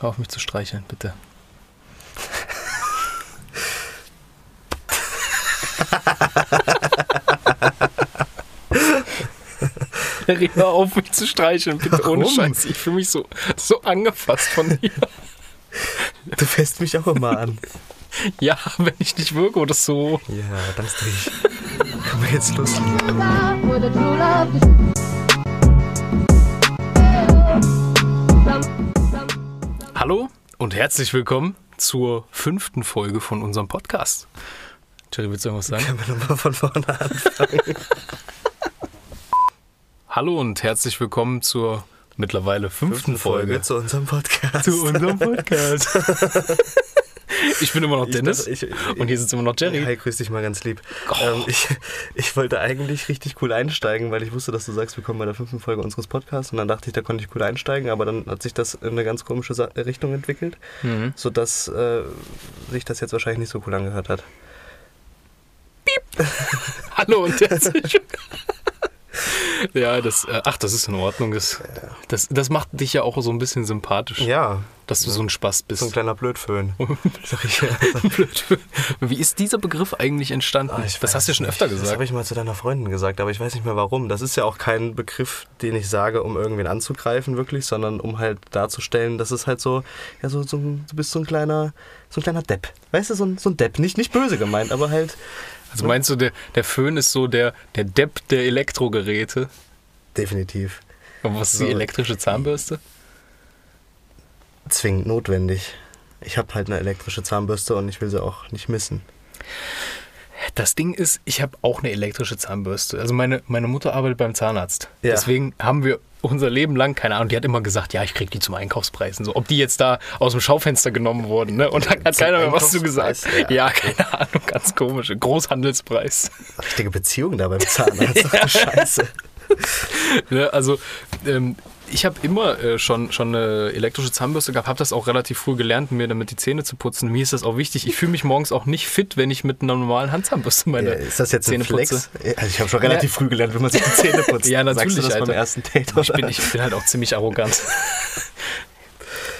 Hör auf mich zu streicheln, bitte. Hör auf mich zu streicheln, bitte ohne Warum? Scheiß. Ich fühle mich so, so angefasst von dir. Du fässt mich auch immer an. Ja, wenn ich nicht wirke oder so. Ja, dann ist durch. Können wir jetzt loslegen? Und herzlich willkommen zur fünften Folge von unserem Podcast. Jerry, willst du irgendwas sagen? Können wir nochmal von vorne anfangen? Hallo und herzlich willkommen zur mittlerweile fünften, Folge, zu unserem Podcast. zu unserem Podcast. ich bin immer noch Ich Dennis dachte, ich- und hier sitzt immer noch Jerry. Hi, grüß dich mal ganz lieb. Oh. Ähm, ich, ich wollte eigentlich richtig cool einsteigen, weil ich wusste, dass du sagst, wir kommen bei der fünften Folge unseres Podcasts. Und dann dachte ich, da konnte ich cool einsteigen, aber dann hat sich das in eine ganz komische Sa Richtung entwickelt, Mhm. sodass äh, sich das jetzt wahrscheinlich nicht so cool angehört hat. Hallo und herzlich Ja, das, äh, ach, das ist in Ordnung. Das, das, das macht dich ja auch so ein bisschen sympathisch, Ja, dass du so ein Spaß bist. so ein kleiner Blödföhn. Sag ich ja. Blöd. Wie ist dieser Begriff eigentlich entstanden? Ah, das hast du ja schon nicht. öfter Das gesagt. habe ich mal zu deiner Freundin gesagt, aber ich weiß nicht mehr warum. Das ist ja auch kein Begriff, den ich sage, um irgendwen anzugreifen, wirklich, sondern um halt darzustellen, dass es halt so, ja, so, so du bist so ein kleiner, so ein kleiner Depp. Weißt du, so ein, so ein Depp. Nicht, nicht böse gemeint, aber halt Also meinst du, der, der Föhn ist so der, der Depp der Elektrogeräte? definitiv Und was ist die elektrische Zahnbürste? Zwingend notwendig. Ich habe halt eine elektrische Zahnbürste und ich will sie auch nicht missen. Das Ding ist, ich habe auch eine elektrische Zahnbürste. Also meine, meine Mutter arbeitet beim Zahnarzt. Ja. Deswegen haben wir unser Leben lang, keine Ahnung, die hat immer gesagt, ja, ich krieg die zum Einkaufspreis. Und so. Ob die jetzt da aus dem Schaufenster genommen wurden, ne? Und da hat keiner mehr was zu gesagt. Ja, Ja. keine Ahnung, ganz komisch. Großhandelspreis. Richtige Beziehung da beim Zahnarzt. Scheiße. Ne, also ähm, ich habe immer äh, schon, schon eine elektrische Zahnbürste gehabt, habe das auch relativ früh gelernt, mir damit die Zähne zu putzen. Mir ist das auch wichtig. Ich fühle mich morgens auch nicht fit, wenn ich mit einer normalen Handzahnbürste meine Ja, ist das jetzt ein Zähne putze. Flex? Also ich habe schon relativ früh gelernt, wie man sich die Zähne putzt. Ja, natürlich, Sagst du das beim ersten Date? Ich bin, oder? ich bin halt auch ziemlich arrogant.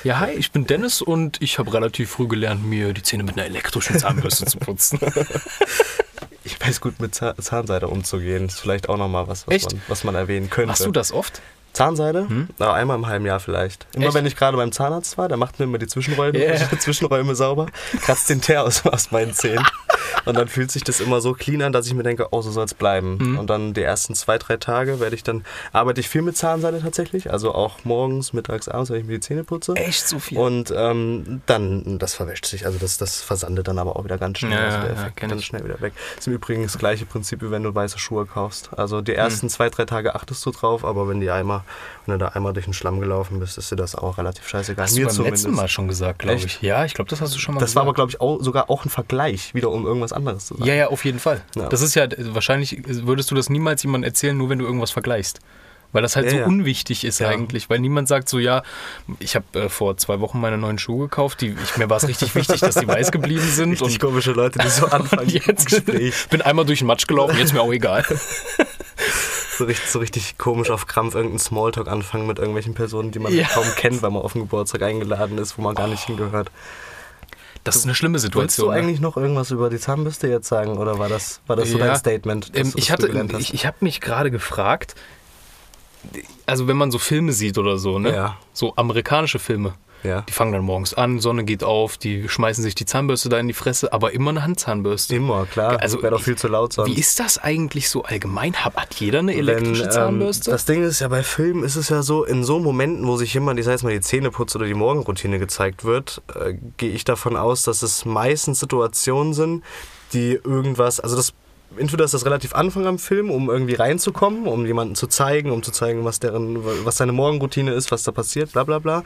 Ja, hi, ich bin Dennis und ich habe relativ früh gelernt, mir die Zähne mit einer elektrischen Zahnbürste zu putzen. Ich weiß gut mit Zahn Zahnseide umzugehen. Das ist vielleicht auch nochmal was, was man, was man erwähnen könnte. Machst du das oft? Zahnseide? Na, einmal im halben Jahr vielleicht. Immer Echt? wenn ich gerade beim Zahnarzt war, der macht mir immer die Zwischenräume, Yeah. Zwischenräume sauber, kratzt den Teer aus, aus meinen Zähnen. Und dann fühlt sich das immer so clean an, dass ich mir denke, oh, so soll es bleiben. Mhm. Und dann die ersten zwei, drei Tage werde ich dann, arbeite ich viel mit Zahnseide tatsächlich. Also auch morgens, mittags, abends, wenn ich mir die Zähne putze. Echt so viel? Und ähm, dann, das verwäscht sich, also das, das versandet dann aber auch wieder ganz schnell. Ja, also der ja, Effekt ganz ich. schnell wieder weg. ist im Übrigen das gleiche Prinzip, wie wenn du weiße Schuhe kaufst. Also die ersten zwei, drei Tage achtest du drauf, aber wenn die einmal, wenn du da einmal durch den Schlamm gelaufen bist, ist dir das auch relativ scheißegal. Hast du beim letzten Mal schon gesagt, glaube ich. Ja, ich glaube, das hast du schon mal Das war aber, gesagt. glaube ich, auch, sogar auch ein Vergleich, wieder um irgendwas anderes zu sagen. Ja, ja, auf jeden Fall. Ja. Das ist ja, wahrscheinlich würdest du das niemals jemandem erzählen, nur wenn du irgendwas vergleichst. Weil das halt Ja, so ja. unwichtig ist Ja. eigentlich. Weil niemand sagt so, ja, ich habe äh, vor zwei Wochen meine neuen Schuhe gekauft. Die, ich, mir war es richtig wichtig, dass die weiß geblieben sind. Richtig Und, komische Leute, die so anfangen jetzt Gespräch. bin einmal durch den Matsch gelaufen, jetzt mir auch egal. So richtig, so richtig komisch auf Krampf irgendeinen Smalltalk anfangen mit irgendwelchen Personen, die man Ja. kaum kennt, weil man auf den Geburtstag eingeladen ist, wo man gar nicht hingehört. Das ist eine schlimme Wolltest Situation. du ne? eigentlich noch irgendwas über die Zahnbürste jetzt sagen oder war das, war das so Ja. dein Statement? Ähm, ich hatte, ich, ich habe mich gerade gefragt, also wenn man so Filme sieht oder so, ne? Ja. So amerikanische Filme. Ja. Die fangen dann morgens an, Sonne geht auf, die schmeißen sich die Zahnbürste da in die Fresse, aber immer eine Handzahnbürste. Immer, klar. Also, Wäre doch viel zu laut sonst. Wie ist das eigentlich so allgemein? Hat, hat jeder eine Wenn, elektrische ähm, Zahnbürste? das Ding ist ja, bei Filmen ist es ja so, in so Momenten, wo sich jemand, ich sag jetzt mal, die Zähne putzt oder die Morgenroutine gezeigt wird, äh, gehe ich davon aus, dass es meistens Situationen sind, die irgendwas, also das entweder ist das relativ Anfang am Film, um irgendwie reinzukommen, um jemanden zu zeigen, um zu zeigen, was deren, was seine Morgenroutine ist, was da passiert, bla bla bla.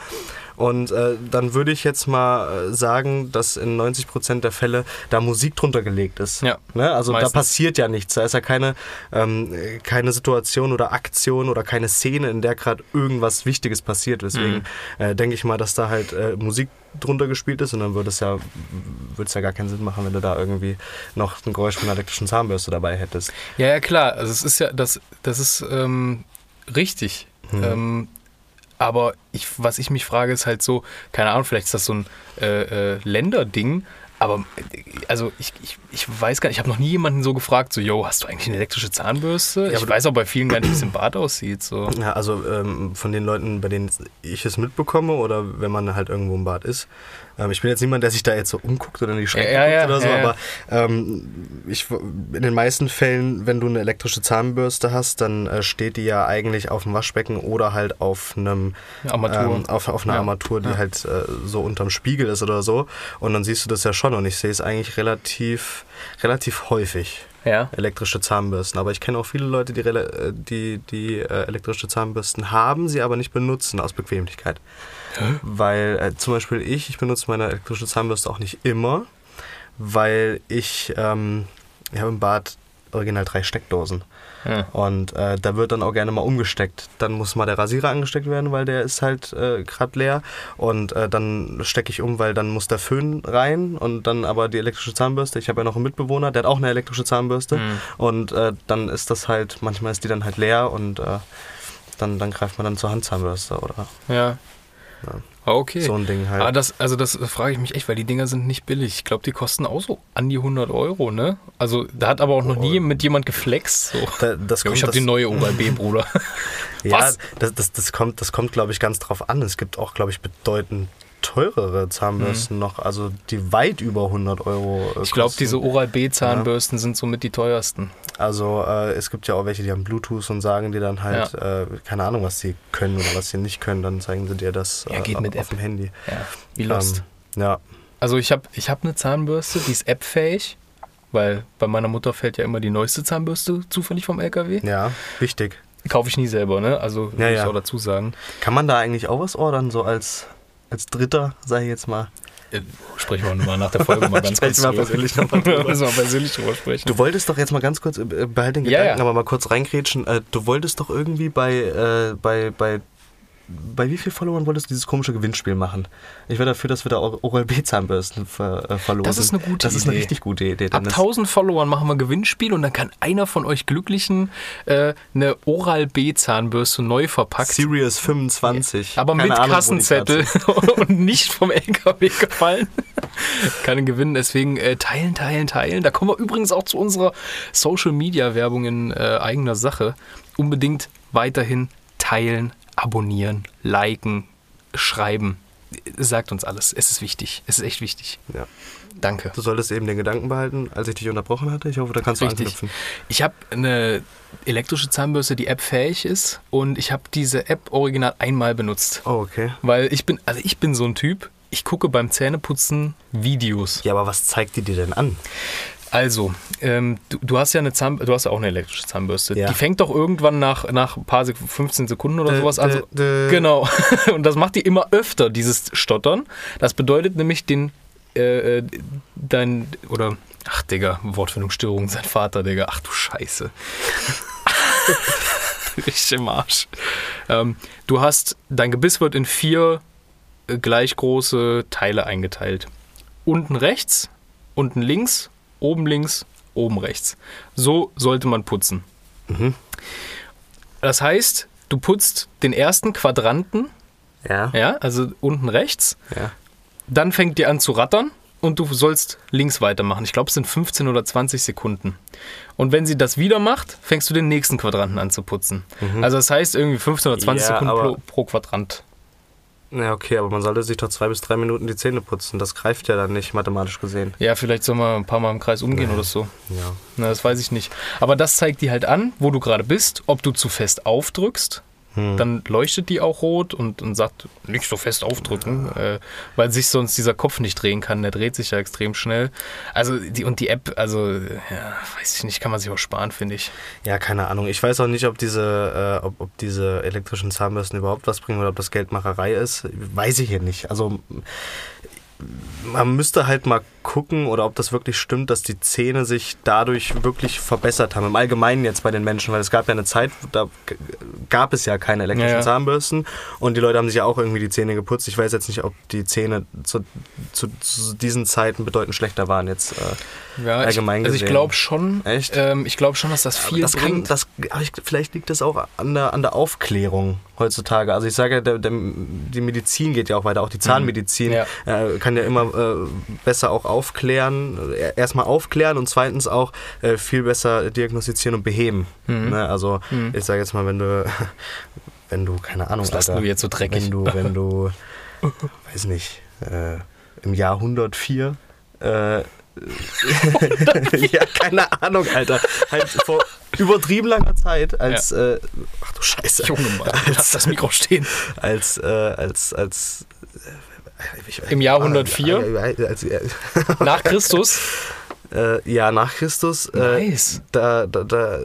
Und äh, dann würde ich jetzt mal äh, sagen, dass in 90% der Fälle da Musik drunter gelegt ist. Ja, Ne? Also meistens. da passiert ja nichts. Da ist ja keine, ähm, keine Situation oder Aktion oder keine Szene, in der gerade irgendwas Wichtiges passiert. Deswegen Mhm. äh, denke ich mal, dass da halt äh, Musik drunter gespielt ist und dann würde es ja, würde es ja gar keinen Sinn machen, wenn du da irgendwie noch ein Geräusch von einer elektrischen Zahnbürste dabei hättest. Ja, ja, klar. Also es ist ja, das, das ist ähm, richtig. Hm. Ähm, Aber ich, was ich mich frage, ist halt so, keine Ahnung, vielleicht ist das so ein äh, äh, Länderding, aber also ich, ich, ich weiß gar nicht, ich habe noch nie jemanden so gefragt, so, yo, hast du eigentlich eine elektrische Zahnbürste? ich aber weiß auch bei vielen gar nicht, wie es im Bad aussieht. So. Ja, also ähm, von den Leuten, bei denen ich es mitbekomme oder wenn man halt irgendwo im Bad ist. Ähm, ich bin jetzt niemand, der sich da jetzt so umguckt oder in die Schränke Ja, ja, guckt oder so, aber ähm, ich, in den meisten Fällen, wenn du eine elektrische Zahnbürste hast, dann äh, steht die ja eigentlich auf dem Waschbecken oder halt auf einem Armatur. Ähm, auf, auf einer. Armatur, die halt äh, so unterm Spiegel ist oder so. Und dann siehst du das ja schon und ich sehe es eigentlich relativ, relativ häufig Ja. elektrische Zahnbürsten. Aber ich kenne auch viele Leute, die, äh, die, die äh, elektrische Zahnbürsten haben, sie aber nicht benutzen aus Bequemlichkeit. Weil äh, zum Beispiel ich, ich benutze meine elektrische Zahnbürste auch nicht immer, weil ich, ähm, ich habe im Bad original drei Steckdosen. Ja. Und äh, da wird dann auch gerne mal umgesteckt. Dann muss mal der Rasierer angesteckt werden, weil der ist halt äh, gerade leer. Und äh, dann stecke ich um, weil dann muss der Föhn rein und dann aber die elektrische Zahnbürste. Ich habe ja noch einen Mitbewohner, der hat auch eine elektrische Zahnbürste. Mhm. Und äh, dann ist das halt, manchmal ist die dann halt leer und äh, dann, dann greift man dann zur Handzahnbürste oder Ja. Ja. Ah, Okay. so ein Ding halt. Aber das, also das frage ich mich echt, weil die Dinger sind nicht billig. Ich glaube, die kosten auch so an die 100 Euro, ne? Also da hat aber auch noch nie mit jemand geflext. So. Da- das kommt ich habe die neue Oral-B, Bruder. Ja, Was? das, das, das kommt, das kommt glaube ich, ganz drauf an. Es gibt auch, glaube ich, bedeutend teurere Zahnbürsten noch, also die weit über 100 Euro äh, Ich glaube, diese Oral-B-Zahnbürsten sind somit die teuersten. Also äh, es gibt ja auch welche, die haben Bluetooth und sagen dir dann halt, äh, keine Ahnung, was sie können oder was sie nicht können, dann zeigen sie dir das Ja, äh, geht mit auf App. dem Handy. Ja, wie Lost. Ähm, ja, Also ich habe ich hab eine Zahnbürste, die ist appfähig, weil bei meiner Mutter fällt ja immer die neueste Zahnbürste zufällig vom LKW. ja, wichtig. Kaufe ich nie selber, ne? Also Ja, muss ich ja. auch dazu sagen. Kann man da eigentlich auch was ordern, so als, als Dritter, sage ich jetzt mal? Äh, Sprechen wir mal nach der Folge mal ganz kurz drüber. persönlich noch mal drüber. Müssen wir persönlich drüber sprechen. Du wolltest doch jetzt mal ganz kurz, äh, behalt den Ja, Gedanken, ja. aber mal kurz reingrätschen. Äh, du wolltest doch irgendwie bei, äh, bei, bei, bei wie vielen Followern wolltest du dieses komische Gewinnspiel machen? Ich wäre dafür, dass wir da Oral-B-Zahnbürsten ver, äh, verlosen. Das ist eine gute Das ist eine Idee. richtig gute Idee. Ab Dennis. 1000 Followern machen wir ein Gewinnspiel und dann kann einer von euch Glücklichen äh, eine Oral-B-Zahnbürste neu verpackt. Serious 25. Aber Keine mit Ahnung, Kassenzettel und nicht vom LKW gefallen. Kann er gewinnen. Deswegen äh, teilen, teilen, teilen. Da kommen wir übrigens auch zu unserer Social-Media-Werbung in äh, eigener Sache. Unbedingt weiterhin teilen, abonnieren, liken, schreiben. Sagt uns alles. Es ist wichtig. Es ist echt wichtig. Ja. Danke. Du solltest eben den Gedanken behalten, als ich dich unterbrochen hatte. Ich hoffe, da kannst du Richtig. anknüpfen. Ich habe eine elektrische Zahnbürste, die App-fähig ist und ich habe diese App original einmal benutzt. Oh, okay. Weil ich bin, also ich bin so ein Typ, ich gucke beim Zähneputzen Videos. Ja, aber was zeigt die dir denn an? Also, ähm, du, du hast ja eine Zahn, du hast ja auch eine elektrische Zahnbürste. Ja. Die fängt doch irgendwann nach, nach ein paar Sek 15 Sekunden oder Dä, sowas an. Genau. Und das macht die immer öfter, dieses Stottern. Das bedeutet nämlich den, äh, äh, dein, oder, ach Digga, Wortfindungsstörung, sein Vater, Digga, ach du Scheiße. Richtig im Arsch. Ähm, du hast, dein Gebiss wird in vier äh, gleich große Teile eingeteilt. Unten rechts, unten links, oben links, oben rechts. So sollte man putzen. Mhm. Das heißt, du putzt den ersten Quadranten, Ja. ja, also unten rechts, ja. dann fängt die an zu rattern und du sollst links weitermachen. Ich glaube, es sind 15 oder 20 Sekunden. Und wenn sie das wieder macht, fängst du den nächsten Quadranten an zu putzen. Also das heißt irgendwie 15 oder 20 Mhm. Ja, Sekunden pro, pro Quadrant. Ja, okay, aber man sollte sich doch zwei bis drei Minuten die Zähne putzen. Das greift ja dann nicht, mathematisch gesehen. Ja, vielleicht soll man ein paar Mal im Kreis umgehen oder so. Ja. Na, das weiß ich nicht. Aber das zeigt dir halt an, wo du gerade bist, ob du zu fest aufdrückst. Hm. Dann leuchtet die auch rot und, und sagt, nicht so fest aufdrücken, äh, weil sich sonst dieser Kopf nicht drehen kann. Der dreht sich ja extrem schnell. Also, die, und die App, also, ja, weiß ich nicht, kann man sich auch sparen, finde ich. Ja, keine Ahnung. Ich weiß auch nicht, ob diese, äh, ob, ob diese elektrischen Zahnbürsten überhaupt was bringen oder ob das Geldmacherei ist. Weiß ich hier nicht. Also man müsste halt mal gucken oder ob das wirklich stimmt, dass die Zähne sich dadurch wirklich verbessert haben. Im Allgemeinen jetzt bei den Menschen, weil es gab ja eine Zeit, da gab es ja keine elektrischen Ja, ja. Zahnbürsten und die Leute haben sich ja auch irgendwie die Zähne geputzt. Ich weiß jetzt nicht, ob die Zähne zu, zu, zu diesen Zeiten bedeutend schlechter waren jetzt. Äh, Ja, Allgemein ich, also ich gesehen. glaube schon, Echt? ähm, ich glaube schon, dass das Aber viel das kann, bringt. das, aber ich, vielleicht liegt das auch an der, an der Aufklärung heutzutage. Also ich sage, ja, der, der, die Medizin geht ja auch weiter, auch die Zahnmedizin Ja. äh, kann ja immer äh, besser auch aufklären, äh, erstmal aufklären und zweitens auch äh, viel besser diagnostizieren und beheben. Mhm. Ne? Also ich sage jetzt mal, wenn du, wenn du, keine Ahnung, Was lachst du jetzt so dreckig? wenn du, wenn du, weiß nicht, äh, im Jahr 104 äh, ja, keine Ahnung, Alter. Halt vor übertrieben langer Zeit als, äh, ach du Scheiße. Junge Mann, lass das Mikro stehen. Als, äh, als, als, äh, ich- Im Jahr 104? Äh, als, Nach Christus äh, ja, nach Christus. Äh, Nice. Da, da, da.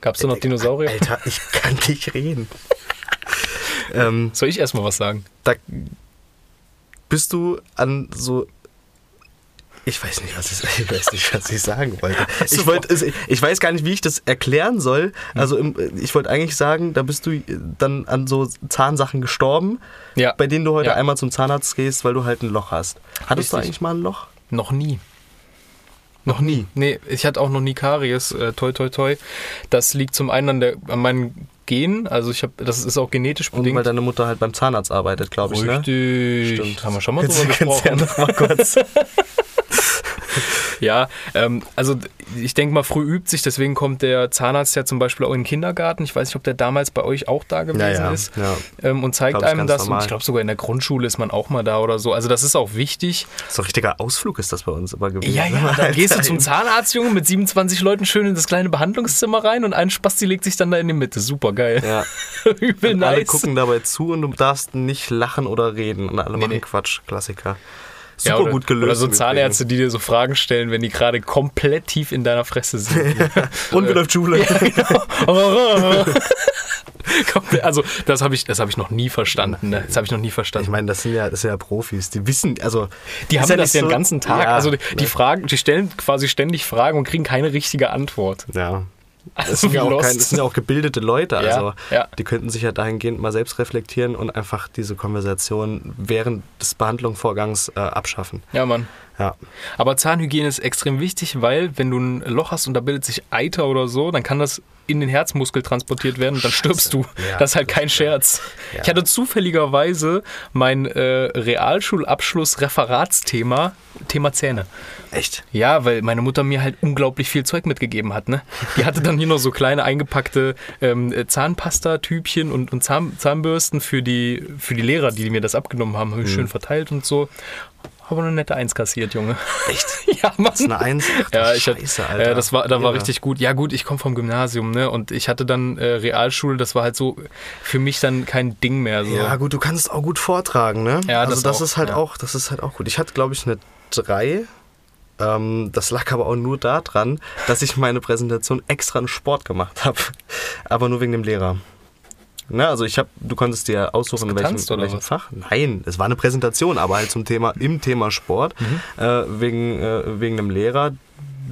gab es da noch Dinosaurier. Alter, ich kann nicht reden. ähm, Soll ich erstmal was sagen? da bist du an so. Ich weiß nicht, was ich, ich, weiß nicht, was ich sagen wollte. Ich, wollte es- ich weiß gar nicht, wie ich das erklären soll. Also im, ich wollte eigentlich sagen, da bist du dann an so Zahnsachen gestorben, Ja. bei denen du heute Ja. einmal zum Zahnarzt gehst, weil du halt ein Loch hast. Hattest du Richtig. eigentlich mal ein Loch? Noch nie. Noch nie. Nee, ich hatte auch noch nie Karies. Äh, toi, toi, toi. Das liegt zum einen an, der, an meinen Genen. Also ich habe, das ist auch genetisch Und bedingt. weil deine Mutter halt beim Zahnarzt arbeitet, glaube ich, ne? Richtig. Haben wir schon mal drüber kannst ja gesprochen. noch mal kurz. Ja, ähm, also ich denke mal, früh übt sich, deswegen kommt der Zahnarzt ja zum Beispiel auch in den Kindergarten. Ich weiß nicht, ob der damals bei euch auch da gewesen Ja, ja, ist. ja. Ähm, und zeigt Glaub einem das. Und ich glaube, sogar in der Grundschule ist man auch mal da oder so. Also das ist auch wichtig. So ein richtiger Ausflug ist das bei uns immer gewesen. Ja, ja, dann gehst du zum Zahnarzt, Junge, mit 27 Leuten schön in das kleine Behandlungszimmer rein und ein Spasti legt sich dann da in die Mitte. Super geil. Ja. Übel Und alle nice. gucken dabei zu und du darfst nicht lachen oder reden. Und alle machen nee. Quatsch. Klassiker. Ja, Super oder, gut gelöst. Oder so Zahnärzte, die dir so Fragen stellen, wenn die gerade komplett tief in deiner Fresse sind. Und wie läuft Schule? Komplett- also das habe ich, das habe ich noch nie verstanden. Ne? Das habe ich noch nie verstanden. Ich meine, das sind ja, das sind ja Profis. Die wissen, also. Die haben das nicht ja den so- ganzen Tag. Ja, also die, die ne? Fragen, die stellen quasi ständig Fragen und kriegen keine richtige Antwort. Ja. Das Also sind, ja auch kein, das sind ja auch gebildete Leute. Ja, Also ja. die könnten sich ja dahingehend mal selbst reflektieren und einfach diese Konversation während des Behandlungsvorgangs äh, abschaffen. Ja, Mann. Ja. Aber Zahnhygiene ist extrem wichtig, weil wenn du ein Loch hast und da bildet sich Eiter oder so, dann kann das in den Herzmuskel transportiert werden und dann stirbst du. Ja, das ist halt kein Scherz. Ja. Ich hatte zufälligerweise mein äh, Realschulabschluss-Referatsthema, Thema Zähne. Echt? Ja, weil meine Mutter mir halt unglaublich viel Zeug mitgegeben hat. Ne? Die hatte dann hier noch so kleine eingepackte ähm, Zahnpasta-Tübchen und, und Zahn, Zahnbürsten für die, für die Lehrer, die mir das abgenommen haben. Habe ich schön verteilt und so. Aber eine nette Eins kassiert, Junge. Echt? ja, Mann. Das ist eine Eins? Ach, Ja, ich hatte, Scheiße, äh, das war, da war richtig gut. Ja, gut, ich komme vom Gymnasium, ne? Und ich hatte dann äh, Realschule, das war halt so für mich dann kein Ding mehr. So. Ja, gut, du kannst auch gut vortragen, ne? Ja, also das das, auch, ist halt ja. auch, das ist halt auch gut. Ich hatte, glaube ich, eine 3. Ähm, das lag aber auch nur daran, dass ich meine Präsentation extra in Sport gemacht habe. Aber nur wegen dem Lehrer. Ne, also ich habe, du konntest dir aussuchen, in welchem, in welchem? Fach. Nein, es war eine Präsentation, aber halt zum Thema, im Thema Sport, Mhm. äh, wegen, äh, wegen einem Lehrer,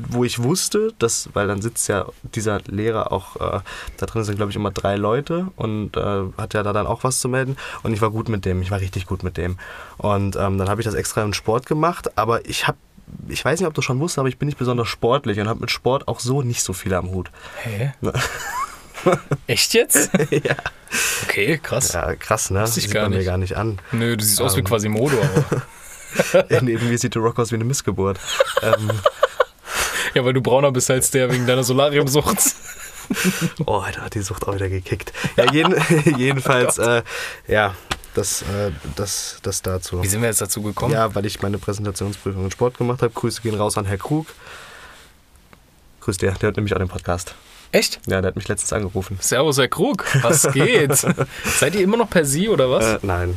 wo ich wusste, dass, weil dann sitzt ja dieser Lehrer auch, äh, da drin sind glaube ich immer drei Leute und äh, hat ja da dann auch was zu melden und ich war gut mit dem, ich war richtig gut mit dem und ähm, dann habe ich das extra im Sport gemacht, aber ich habe ich weiß nicht, ob du schon wusstest, aber ich bin nicht besonders sportlich und habe mit Sport auch so nicht so viel am Hut. Hä? Echt jetzt? ja. Okay, krass. ja, krass, ne? Sieht man mir nicht. gar nicht an. Nö, du siehst aus wie Ähm. Quasimodo. Aber. Neben mir sieht The Rock aus wie eine Missgeburt. ähm, ja, weil du brauner bist als der wegen deiner Solariumsucht. oh, Alter, hat die Sucht auch wieder gekickt. Ja, jeden, jedenfalls, äh, ja, das, äh, das, das dazu. Wie sind wir jetzt dazu gekommen? Ja, weil ich meine Präsentationsprüfung in Sport gemacht habe. Grüße gehen raus an Herr Krug. Grüß der, der hört nämlich auch den Podcast. Echt? Ja, der hat mich letztens angerufen. Servus, Herr Krug. Was geht? Seid ihr immer noch per Sie oder was? Äh, nein,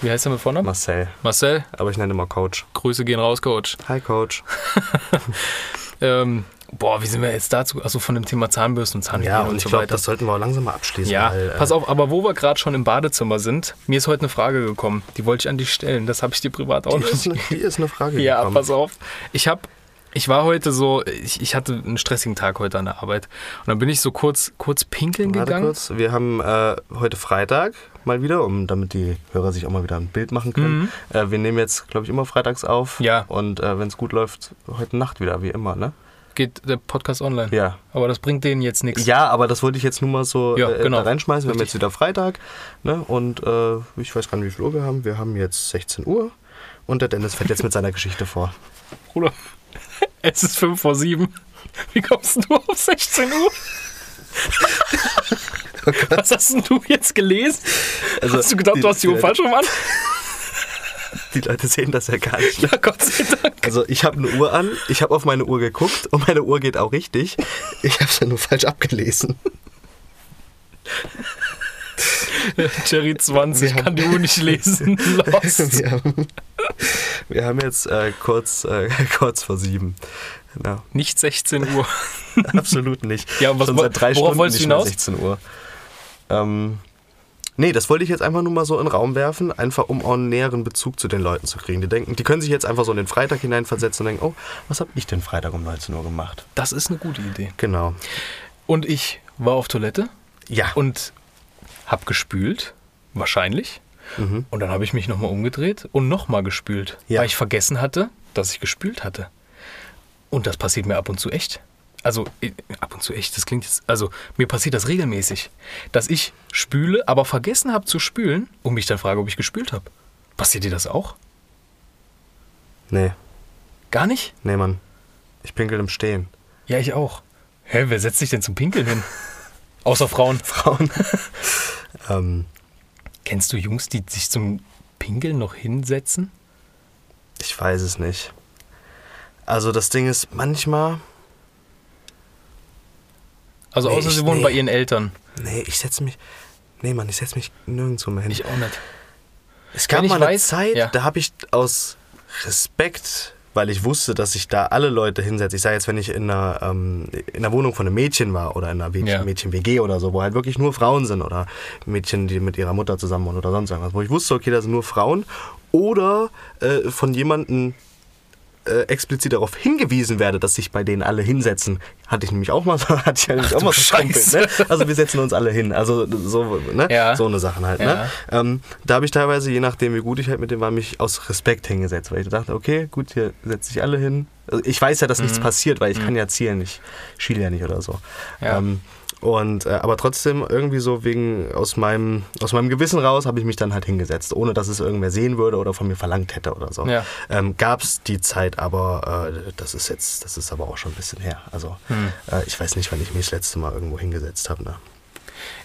Wie heißt er mit Vornamen? Marcel. Marcel, Aber ich nenne ihn immer Coach. Grüße gehen raus, Coach. Hi, Coach. Ähm, boah, wie sind wir jetzt dazu? Also von dem Thema Zahnbürsten und Zahnhygiene Ja, und, und ich so glaube, weiter. das sollten wir auch langsam mal abschließen. ja, weil, äh, pass auf, aber wo wir gerade schon im Badezimmer sind, mir ist heute eine Frage gekommen. Die wollte ich an dich stellen. Das habe ich dir privat auch ist, nicht. eine, hier ist eine Frage Ja, gekommen. pass auf. Ich habe, ich war heute so, ich, ich hatte einen stressigen Tag heute an der Arbeit und dann bin ich so kurz, kurz pinkeln Warte gegangen. kurz, wir haben äh, heute Freitag mal wieder, um damit die Hörer sich auch mal wieder ein Bild machen können. Äh, wir nehmen jetzt, glaube ich, immer freitags auf. Mhm. Ja. Und äh, wenn es gut läuft, heute Nacht wieder, wie immer, ne? geht der Podcast online. Ja. Aber das bringt denen jetzt nichts. Ja, aber das wollte ich jetzt nur mal so Ja, äh, genau. da reinschmeißen. Wir haben Richtig. jetzt wieder Freitag. Ne? Und äh, ich weiß gar nicht, wie viel Uhr wir haben. Wir haben jetzt 16 Uhr. Und der Dennis fährt jetzt mit seiner Geschichte vor. Bruder, es ist 5 vor 7. Wie kommst du auf 16 Uhr? Was hast denn du jetzt gelesen? Also, hast du gedacht, die- du hast die Uhr falsch rum an? Die Leute sehen das ja gar nicht. Ne? Ja, Gott sei Dank. Also ich habe eine Uhr an, ich habe auf meine Uhr geguckt und meine Uhr geht auch richtig. Ich habe es ja nur falsch abgelesen. Jerry 20, Wir kann die Uhr nicht lesen. Lost. Wir haben, wir haben jetzt äh, kurz, äh, kurz vor sieben. Ja, Nicht 16 Uhr. absolut nicht. Ja, und was Schon seit drei Stunden nicht hinaus? 16 Uhr. Ähm, nee, das wollte ich jetzt einfach nur mal so in den Raum werfen, einfach um auch einen näheren Bezug zu den Leuten zu kriegen. Die denken, die können sich jetzt einfach so in den Freitag hineinversetzen und denken, oh, was habe ich denn Freitag um 19 Uhr gemacht? Das ist eine gute Idee. Genau. Und ich war auf Toilette Ja. und hab gespült. Wahrscheinlich. Mhm. Und dann habe ich mich nochmal umgedreht und nochmal gespült. Ja. Weil ich vergessen hatte, dass ich gespült hatte. Und das passiert mir ab und zu echt. Also äh, ab und zu echt, das klingt jetzt. Also mir passiert das regelmäßig. Dass ich spüle, aber vergessen habe zu spülen und mich dann frage, ob ich gespült habe. Passiert dir das auch? Nee, Gar nicht? nee, Mann. Ich pinkel im Stehen. Ja, ich auch. Hä, wer setzt sich denn zum Pinkeln hin? Außer Frauen. Frauen. ähm, Kennst du Jungs, die sich zum Pinkeln noch hinsetzen? ich weiß es nicht. Also das Ding ist, manchmal. Also Nee, außer ich- sie wohnen nee. bei ihren Eltern. Nee, ich setze mich. Nee, Mann, ich setze mich nirgendwo mehr hin. Ich auch nicht. es gab mal eine weiß- Zeit, ja. da habe ich aus Respekt, weil ich wusste, dass ich da alle Leute hinsetze. Ich sage jetzt, wenn ich in einer, ähm, in einer Wohnung von einem Mädchen war oder in einer Ja. Mädchen-WG oder so, wo halt wirklich nur Frauen sind oder Mädchen, die mit ihrer Mutter zusammen wohnen oder sonst irgendwas, wo ich wusste, okay, da sind nur Frauen oder äh, von jemandem äh, explizit darauf hingewiesen werde, dass sich bei denen alle hinsetzen, hatte ich nämlich auch mal, hatte ich ja nämlich auch mal so Kumpel, ne? Also wir setzen uns alle hin, also so, ne? Ja. so eine Sachen halt. Ne? Ähm, da habe ich teilweise, je nachdem wie gut ich halt mit dem war, mich aus Respekt hingesetzt, weil ich dachte, okay, gut, hier setzen sich alle hin. Also ich weiß ja, dass nichts passiert, weil ich kann ja zielen, ich schiele ja nicht oder so. Ja. Ähm, und, äh, aber trotzdem irgendwie so wegen aus meinem, aus meinem Gewissen raus habe ich mich dann halt hingesetzt, ohne dass es irgendwer sehen würde oder von mir verlangt hätte oder so. Ja. Ähm, Gab es die Zeit, aber äh, das ist jetzt, das ist aber auch schon ein bisschen her. Also Hm. äh, ich weiß nicht, wann ich mich das letzte Mal irgendwo hingesetzt habe. Ne?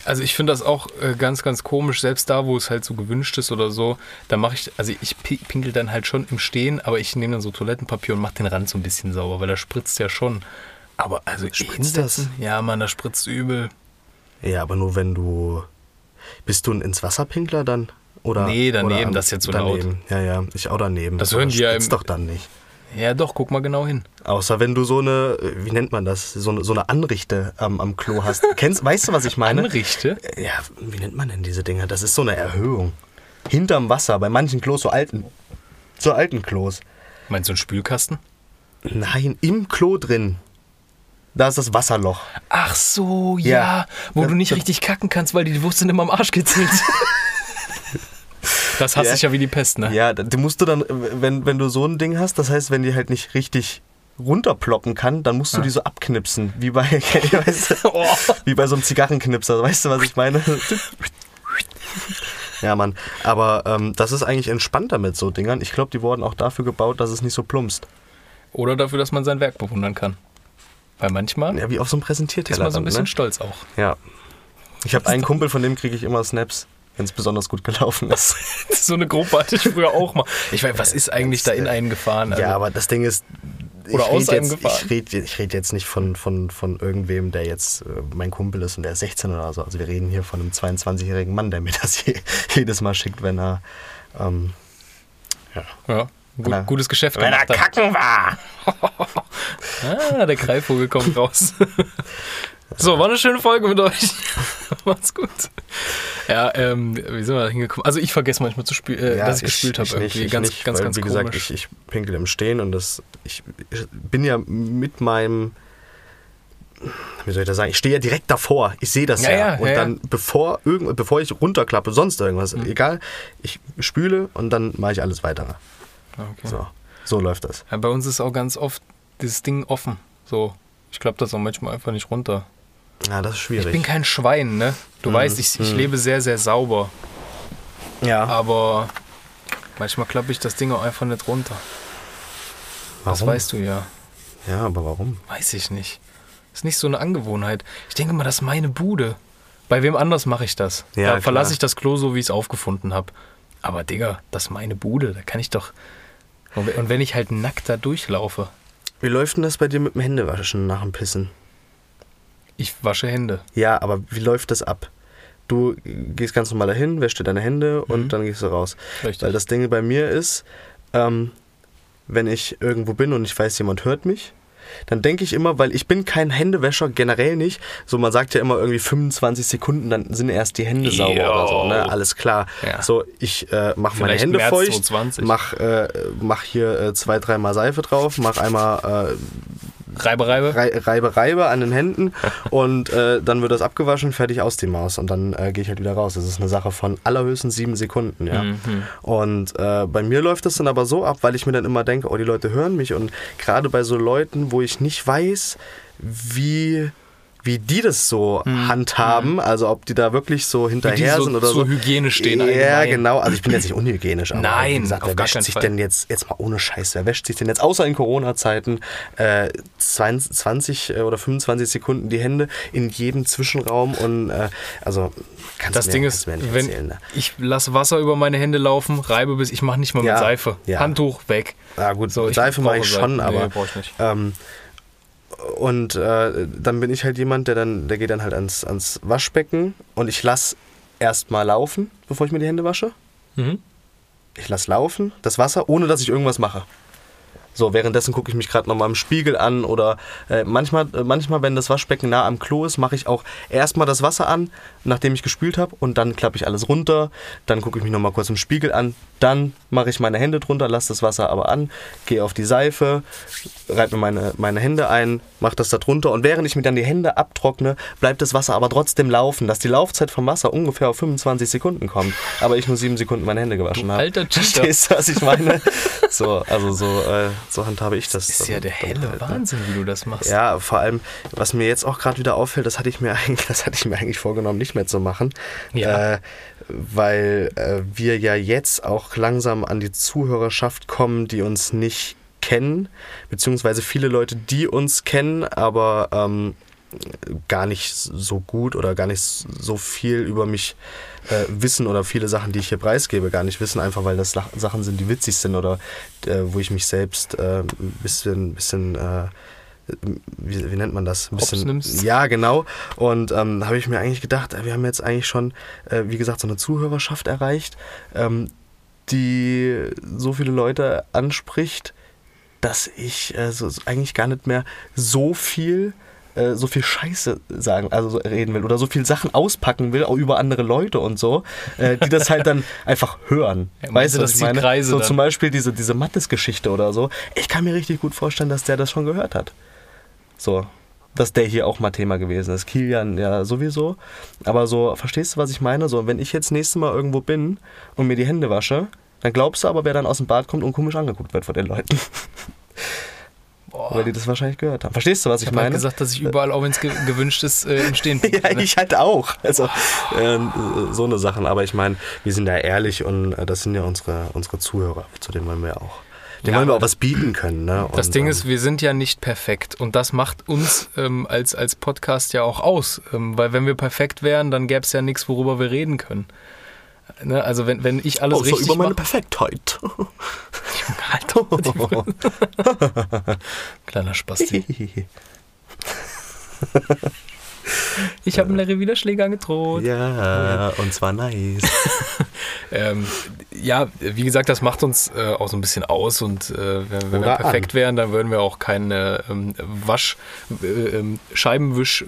Also ich finde das auch äh, ganz, ganz komisch, selbst da, wo es halt so gewünscht ist oder so, da mache ich, also ich pi- pinkel dann halt schon im Stehen, aber ich nehme dann so Toilettenpapier und mache den Rand so ein bisschen sauber, weil da spritzt ja schon. Aber also Spritzt hinsetzen, ja man, da spritzt übel. Ja, aber nur wenn du. Bist du ein ins Wasserpinkler dann? Oder, Nee, daneben, oder das ist jetzt so daneben. Ja, ja, ich auch daneben. Das hören die ja im- doch dann nicht. Ja doch, guck mal genau hin. Außer wenn du so eine, wie nennt man das, so eine, so eine Anrichte am, am Klo hast. Kennst, weißt du, was ich meine? Anrichte? Ja, wie nennt man denn diese Dinger? Das ist so eine Erhöhung. Hinterm Wasser, bei manchen Klos, so alten, so alten Klos. Meinst du einen Spülkasten? Nein, im Klo drin. Da ist das Wasserloch. Ach so, ja, Ja. wo Ja, du nicht das- richtig kacken kannst, weil die Wurst immer am Arsch kitzelt. Das hasse Ja. ich ja wie die Pest, ne? Ja, da musst du dann, wenn, wenn du so ein Ding hast, das heißt, wenn die halt nicht richtig runterploppen kann, dann musst du die so abknipsen, wie bei, weißt du, Oh. wie bei so einem Zigarrenknipser. Weißt du, was ich meine? Ja, Mann. Aber ähm, das ist eigentlich entspannter mit so Dingern. Ich glaube, die wurden auch dafür gebaut, dass es nicht so plumpst. Oder dafür, dass man sein Werk bewundern kann. Weil manchmal Ja, wie auf so einem ist Präsentierteller. man so ein bisschen ne? stolz auch. Ja. Ich habe einen Kumpel, von dem kriege ich immer Snaps, wenn es besonders gut gelaufen ist. so eine Gruppe hatte ich früher auch mal. Ich weiß, was ist eigentlich da in einen gefahren? Also, Ja, aber das Ding ist, Oder ich aus rede einem jetzt, gefahren. ich red, ich red jetzt nicht von, von, von irgendwem, der jetzt äh, mein Kumpel ist und der ist 16 oder so. Also wir reden hier von einem 22-jährigen Mann, der mir das je, jedes Mal schickt, wenn er ähm, ja. ja, gut, gutes Geschäft wenn er kacken war. Ah, der Greifvogel kommt raus. So, war eine schöne Folge mit euch. Macht's gut. Ja, ähm, wie sind wir da hingekommen? Also ich vergesse manchmal zu spielen, äh, dass ich, gespielt habe ich irgendwie. Nicht, ich ganz, nicht, ganz, weil, ganz wie komisch. gesagt, ich, ich pinkel im Stehen und das, ich, ich bin ja mit meinem, wie soll ich das sagen, ich stehe ja direkt davor, ich sehe das Ja, ja, ja, und ja, ja. dann bevor, irgend, bevor ich runterklappe, sonst irgendwas, Mhm. egal, ich spüle und dann mache ich alles weitere. Okay. So, so läuft das. Ja, bei uns ist auch ganz oft dieses Ding offen. So. Ich klappe das auch manchmal einfach nicht runter. Ja, das ist Ich schwierig. bin kein Schwein, ne? Du weißt, ich, ich lebe sehr, sehr sauber. ja. Aber manchmal klappe ich das Ding auch einfach nicht runter. Das Warum? weißt du ja. Ja, aber warum? Weiß ich nicht. Ist nicht so eine Angewohnheit. Ich denke mal, das ist meine Bude. Bei wem anders mache ich das. Ja, da verlasse ich das Klo so, wie ich es aufgefunden habe. Aber Digga, das ist meine Bude. Da kann ich doch. Und wenn- und wenn ich halt nackt da durchlaufe, Wie läuft denn das bei dir mit dem Händewaschen nach dem Pissen? ich wasche Hände. Ja, aber wie läuft das ab? Du gehst ganz normal dahin, wäschst dir deine Hände und Mhm. dann gehst du raus. Richtig. Weil das Ding bei mir ist, ähm, wenn ich irgendwo bin und ich weiß, jemand hört mich, dann denke ich immer, weil ich bin kein Händewäscher, generell nicht. So, man sagt ja immer irgendwie 25 Sekunden, dann sind erst die Hände sauber Jo. oder so, ne? Alles klar. Ja. So, ich äh, mache meine Hände März feucht, 2020. mach, äh, mach hier äh, zwei, dreimal Seife drauf, mach einmal äh, Reibe, Reibe. Rei- Reibe, Reibe an den Händen und äh, dann wird das abgewaschen, fertig aus die Maus und dann äh, gehe ich halt wieder raus. Das ist eine Sache von allerhöchstens sieben Sekunden, ja. Mhm. Und äh, bei mir läuft das dann aber so ab, weil ich mir dann immer denke, oh, die Leute hören mich und gerade bei so Leuten, wo ich nicht weiß, wie wie die das so handhaben, also ob die da wirklich so hinterher so sind oder zur so. Hygiene stehen Ja, allgemein. genau. Also ich bin jetzt nicht unhygienisch, aber Nein, wie gesagt, wer wäscht sich Fall. denn jetzt, jetzt mal ohne Scheiß, wer wäscht sich denn jetzt, außer in Corona-Zeiten, äh, 20, 20 oder 25 Sekunden die Hände in jedem Zwischenraum und äh, also kannst Das du mir, Ding kannst ist, mir nicht wenn erzählen. Ne? ich lasse Wasser über meine Hände laufen, reibe bis ich mache nicht mal mit Ja, Seife. ja. Handtuch weg. Ja gut, So, Seife mache ich schon, Seife. aber Nee, ich nicht. Ähm, und äh, dann bin ich halt jemand, der dann, der geht dann halt ans, ans Waschbecken und ich lasse erstmal laufen, bevor ich mir die Hände wasche. Mhm. Ich lasse laufen, das Wasser, ohne dass ich irgendwas mache. So, währenddessen gucke ich mich gerade nochmal im Spiegel an oder äh, manchmal, äh, manchmal, wenn das Waschbecken nah am Klo ist, mache ich auch erstmal das Wasser an, nachdem ich gespült habe und dann klappe ich alles runter, dann gucke ich mich nochmal kurz im Spiegel an, dann mache ich meine Hände drunter, lasse das Wasser aber an, gehe auf die Seife, reibe mir meine, meine Hände ein, mache das da drunter und während ich mir dann die Hände abtrockne, bleibt das Wasser aber trotzdem laufen, dass die Laufzeit vom Wasser ungefähr auf 25 Sekunden kommt, aber ich nur sieben Sekunden meine Hände gewaschen habe. alter Cheater. Verstehst du, was ich meine? So, also so, äh, so handhabe ich das. Das ist ja der helle halt? Wahnsinn, wie du das machst. Ja, vor allem, was mir jetzt auch gerade wieder auffällt, das hatte ich mir eigentlich, das hatte ich mir eigentlich vorgenommen, nicht mehr zu machen. Ja. Äh, weil äh, wir ja jetzt auch langsam an die Zuhörerschaft kommen, die uns nicht kennen, beziehungsweise viele Leute, die uns kennen, aber ähm, gar nicht so gut oder gar nicht so viel über mich äh, wissen oder viele Sachen, die ich hier preisgebe, gar nicht wissen, einfach weil das Sach- Sachen sind, die witzig sind oder äh, wo ich mich selbst äh, ein bisschen, bisschen äh, wie, wie nennt man das? Ein bisschen, ja, genau. Und ähm, da habe ich mir eigentlich gedacht, wir haben jetzt eigentlich schon, äh, wie gesagt, so eine Zuhörerschaft erreicht, ähm, die so viele Leute anspricht, dass ich äh, so, eigentlich gar nicht mehr so viel äh, so viel Scheiße sagen, also so reden will oder so viel Sachen auspacken will, auch über andere Leute und so, äh, die das halt dann einfach hören. Ja, weißt du, was ich meine? Kreise so dann? zum Beispiel diese, diese Mattes-Geschichte oder so. Ich kann mir richtig gut vorstellen, dass der das schon gehört hat. So, dass der hier auch mal Thema gewesen ist. Kilian ja sowieso. Aber so, verstehst du, was ich meine? So, wenn ich jetzt nächstes Mal irgendwo bin und mir die Hände wasche, dann glaubst du aber, wer dann aus dem Bad kommt und komisch angeguckt wird von den Leuten. Boah. Weil die das wahrscheinlich gehört haben. Verstehst du, was Ich ich, habe halt meine? gesagt, dass ich überall, auch wenn es ge gewünscht ist, äh, im Stehen pinkel, Ja, ne? ich halt auch. Also äh, so eine Sachen. Aber ich meine, wir sind ja ehrlich und äh, das sind ja unsere, unsere Zuhörer. Zu denen wollen wir auch. Denen Ja, wollen wir auch was bieten können. Ne? Das Und, Ding ähm, ist, wir sind ja nicht perfekt und das macht uns ähm, als, als Podcast ja auch aus. Ähm, weil wenn wir perfekt wären, dann gäbe es ja nichts, worüber wir reden können. Ne? Also wenn, wenn ich alles außer richtig über meine. Perfektheit. Kleiner Spasti. Ich habe einen Larry Widerschläger angedroht. ja, und zwar nice. Ähm, ja, wie gesagt, das macht uns äh, auch so ein bisschen aus und äh, wenn, wenn wir perfekt wären, dann würden wir auch keine ähm, Wasch, äh, ähm, Scheibenwisch,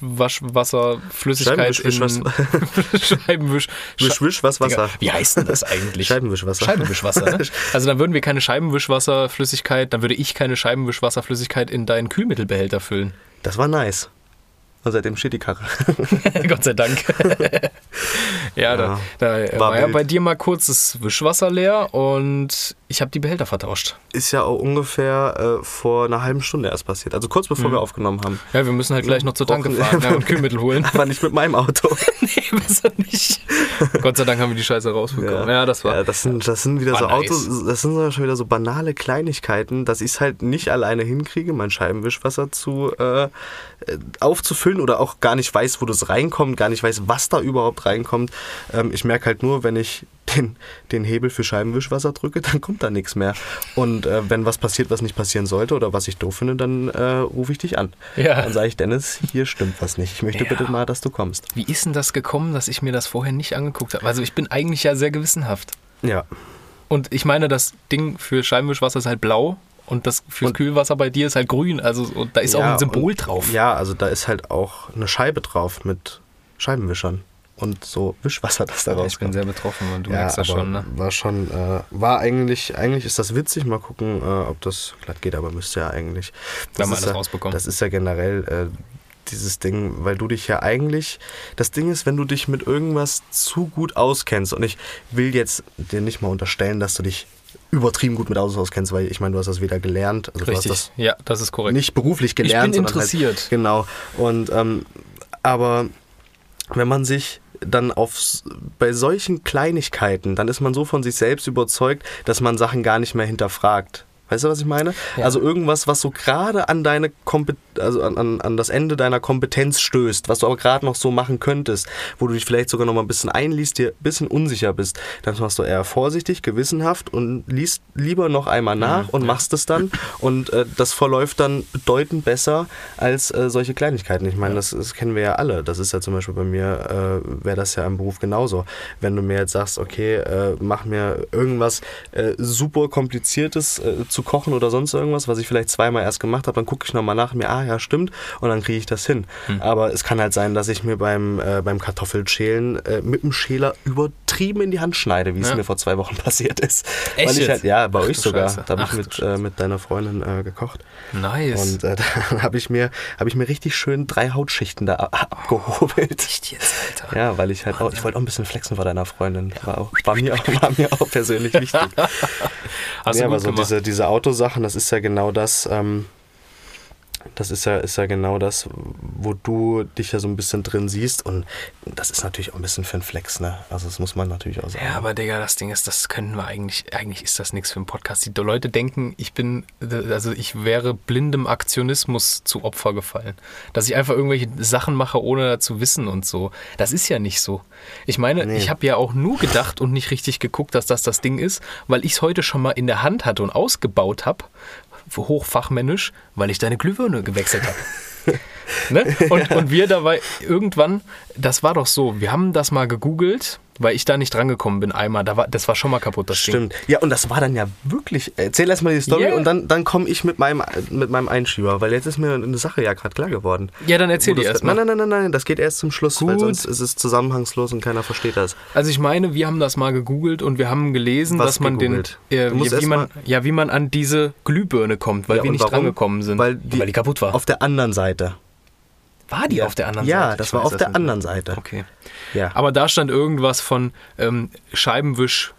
Waschwasser, Flüssigkeit Scheibenwisch, in Scheibenwisch, Wisch, wisch, was Digga. Wie heißt denn das eigentlich? Scheibenwischwasser. Scheibenwischwasser. Ne? Also dann würden wir keine Scheibenwischwasserflüssigkeit, dann würde ich keine Scheibenwischwasserflüssigkeit in deinen Kühlmittelbehälter füllen. Das war nice. Und seitdem steht die Karre. Gott sei Dank. Ja, da, Ja. da War war, ja bei dir mal kurz das Wischwasser leer und ich habe die Behälter vertauscht. Ist ja auch ungefähr äh, vor einer halben Stunde erst passiert. Also kurz bevor wir aufgenommen haben. Ja, wir müssen halt gleich noch zur Tanke fahren ja, und Kühlmittel holen. Aber nicht mit meinem Auto. nee, besser nicht. Gott sei Dank haben wir die Scheiße rausbekommen. Ja, das war. Ja, das sind, das sind wieder so nice. Autos, das sind so schon wieder so banale Kleinigkeiten, dass ich es halt nicht alleine hinkriege, mein Scheibenwischwasser zu äh, äh, aufzufüllen oder auch gar nicht weiß, wo das reinkommt, gar nicht weiß, was da überhaupt reinkommt. Ähm, ich merke halt nur, wenn ich den, den Hebel für Scheibenwischwasser drücke, dann kommt da nichts mehr. Und äh, wenn was passiert, was nicht passieren sollte oder was ich doof finde, dann äh, rufe ich dich an. Ja. Dann sage ich, Dennis, hier stimmt was nicht. Ich möchte Ja. bitte mal, dass du kommst. Wie ist denn das gekommen, dass ich mir das vorher nicht angeguckt habe? Also ich bin eigentlich ja sehr gewissenhaft. Ja. Und ich meine, das Ding für Scheibenwischwasser ist halt blau und das fürs Und- Kühlwasser bei dir ist halt grün. Also und da ist auch Ja, ein Symbol und- drauf. Ja, also da ist halt auch eine Scheibe drauf mit Scheibenwischern und so Wischwasser, das da ich bin rauskommt. sehr betroffen und du ja, merkst das schon, ne? war schon, äh, war eigentlich, eigentlich ist das witzig. Mal gucken, äh, ob das glatt geht, aber müsste ja eigentlich. Wenn man alles ja, rausbekommt. Das ist ja generell äh, dieses Ding, weil du dich ja eigentlich, das Ding ist, wenn du dich mit irgendwas zu gut auskennst und ich will jetzt dir nicht mal unterstellen, dass du dich übertrieben gut mit Autos auskennst, weil ich meine, du hast das weder gelernt, also du hast Richtig. das Ja, das ist korrekt. nicht beruflich gelernt. bin sondern interessiert. Halt, genau. Und ähm, aber wenn man sich dann auf bei solchen Kleinigkeiten, dann ist man so von sich selbst überzeugt, dass man Sachen gar nicht mehr hinterfragt. Weißt du, was ich meine? Ja. Also irgendwas, was so gerade an deine Kompet also an, an, an das Ende deiner Kompetenz stößt, was du aber gerade noch so machen könntest, wo du dich vielleicht sogar noch mal ein bisschen einliest, dir ein bisschen unsicher bist, dann machst du eher vorsichtig, gewissenhaft und liest lieber noch einmal nach und machst es dann und äh, das verläuft dann bedeutend besser als äh, solche Kleinigkeiten. Ich meine, das, das kennen wir ja alle. Das ist ja zum Beispiel bei mir, äh, wäre das ja im Beruf genauso. Wenn du mir jetzt sagst, okay, äh, mach mir irgendwas äh, super kompliziertes äh, zu kochen oder sonst irgendwas, was ich vielleicht zweimal erst gemacht habe, dann gucke ich nochmal nach mir, ah ja, stimmt, und dann kriege ich das hin. Hm. Aber es kann halt sein, dass ich mir beim, äh, beim Kartoffelschälen äh, mit dem Schäler übertrieben in die Hand schneide, wie es Ja. mir vor zwei Wochen passiert ist. Echt Weil ich halt, ja, bei Ach euch sogar. Scheiße. Da habe ich mit, äh, mit deiner Freundin äh, gekocht. Nice. Und äh, dann habe ich, mir, hab ich mir richtig schön drei Hautschichten da abgehobelt. Echt jetzt, Alter. Ja, weil ich halt auch, ich wollte auch ein bisschen flexen vor deiner Freundin. War, auch, war, mir, auch, war mir auch persönlich wichtig. Hast ja, du aber so gemacht. diese, diese Autosachen, das ist ja genau das, ähm, das ist ja, ist ja genau das, wo du dich ja so ein bisschen drin siehst. Und das ist natürlich auch ein bisschen für einen Flex, ne? Also das muss man natürlich auch sagen. Ja, aber Digga, das Ding ist, das können wir eigentlich, eigentlich ist das nichts für einen Podcast. Die Leute denken, ich bin, also ich wäre blindem Aktionismus zu Opfer gefallen. Dass ich einfach irgendwelche Sachen mache, ohne zu wissen und so. Das ist ja nicht so. Ich meine, Nee. ich habe ja auch nur gedacht und nicht richtig geguckt, dass das das Ding ist, weil ich es heute schon mal in der Hand hatte und ausgebaut habe, hochfachmännisch, weil ich deine Glühbirne gewechselt habe. ne? und, und wir dabei irgendwann, das war doch so, wir haben das mal gegoogelt, weil ich da nicht drangekommen bin einmal. Da war, das war schon mal kaputt, das Ding. Stimmt. Ja, und das war dann ja wirklich. Erzähl erst mal die Story Yeah. und dann, dann komme ich mit meinem, mit meinem Einschieber, weil jetzt ist mir eine Sache ja gerade klar geworden. Ja, dann erzähl die das- erst mal. Nein, nein, nein, nein, nein, das geht erst zum Schluss, weil Gut. sonst ist es zusammenhangslos und keiner versteht das. Also ich meine, wir haben das mal gegoogelt und wir haben gelesen, Was dass man gegoogelt? den, äh, wie, man, ja, wie man an diese Glühbirne kommt, weil Ja, wir nicht warum? drangekommen sind. Weil die, weil die kaputt war. Auf der anderen Seite. War die auf der anderen ja, Seite? das Ich war auf der nicht anderen. Seite. Okay. Ja, Aber da stand irgendwas von ähm, Scheibenwisch,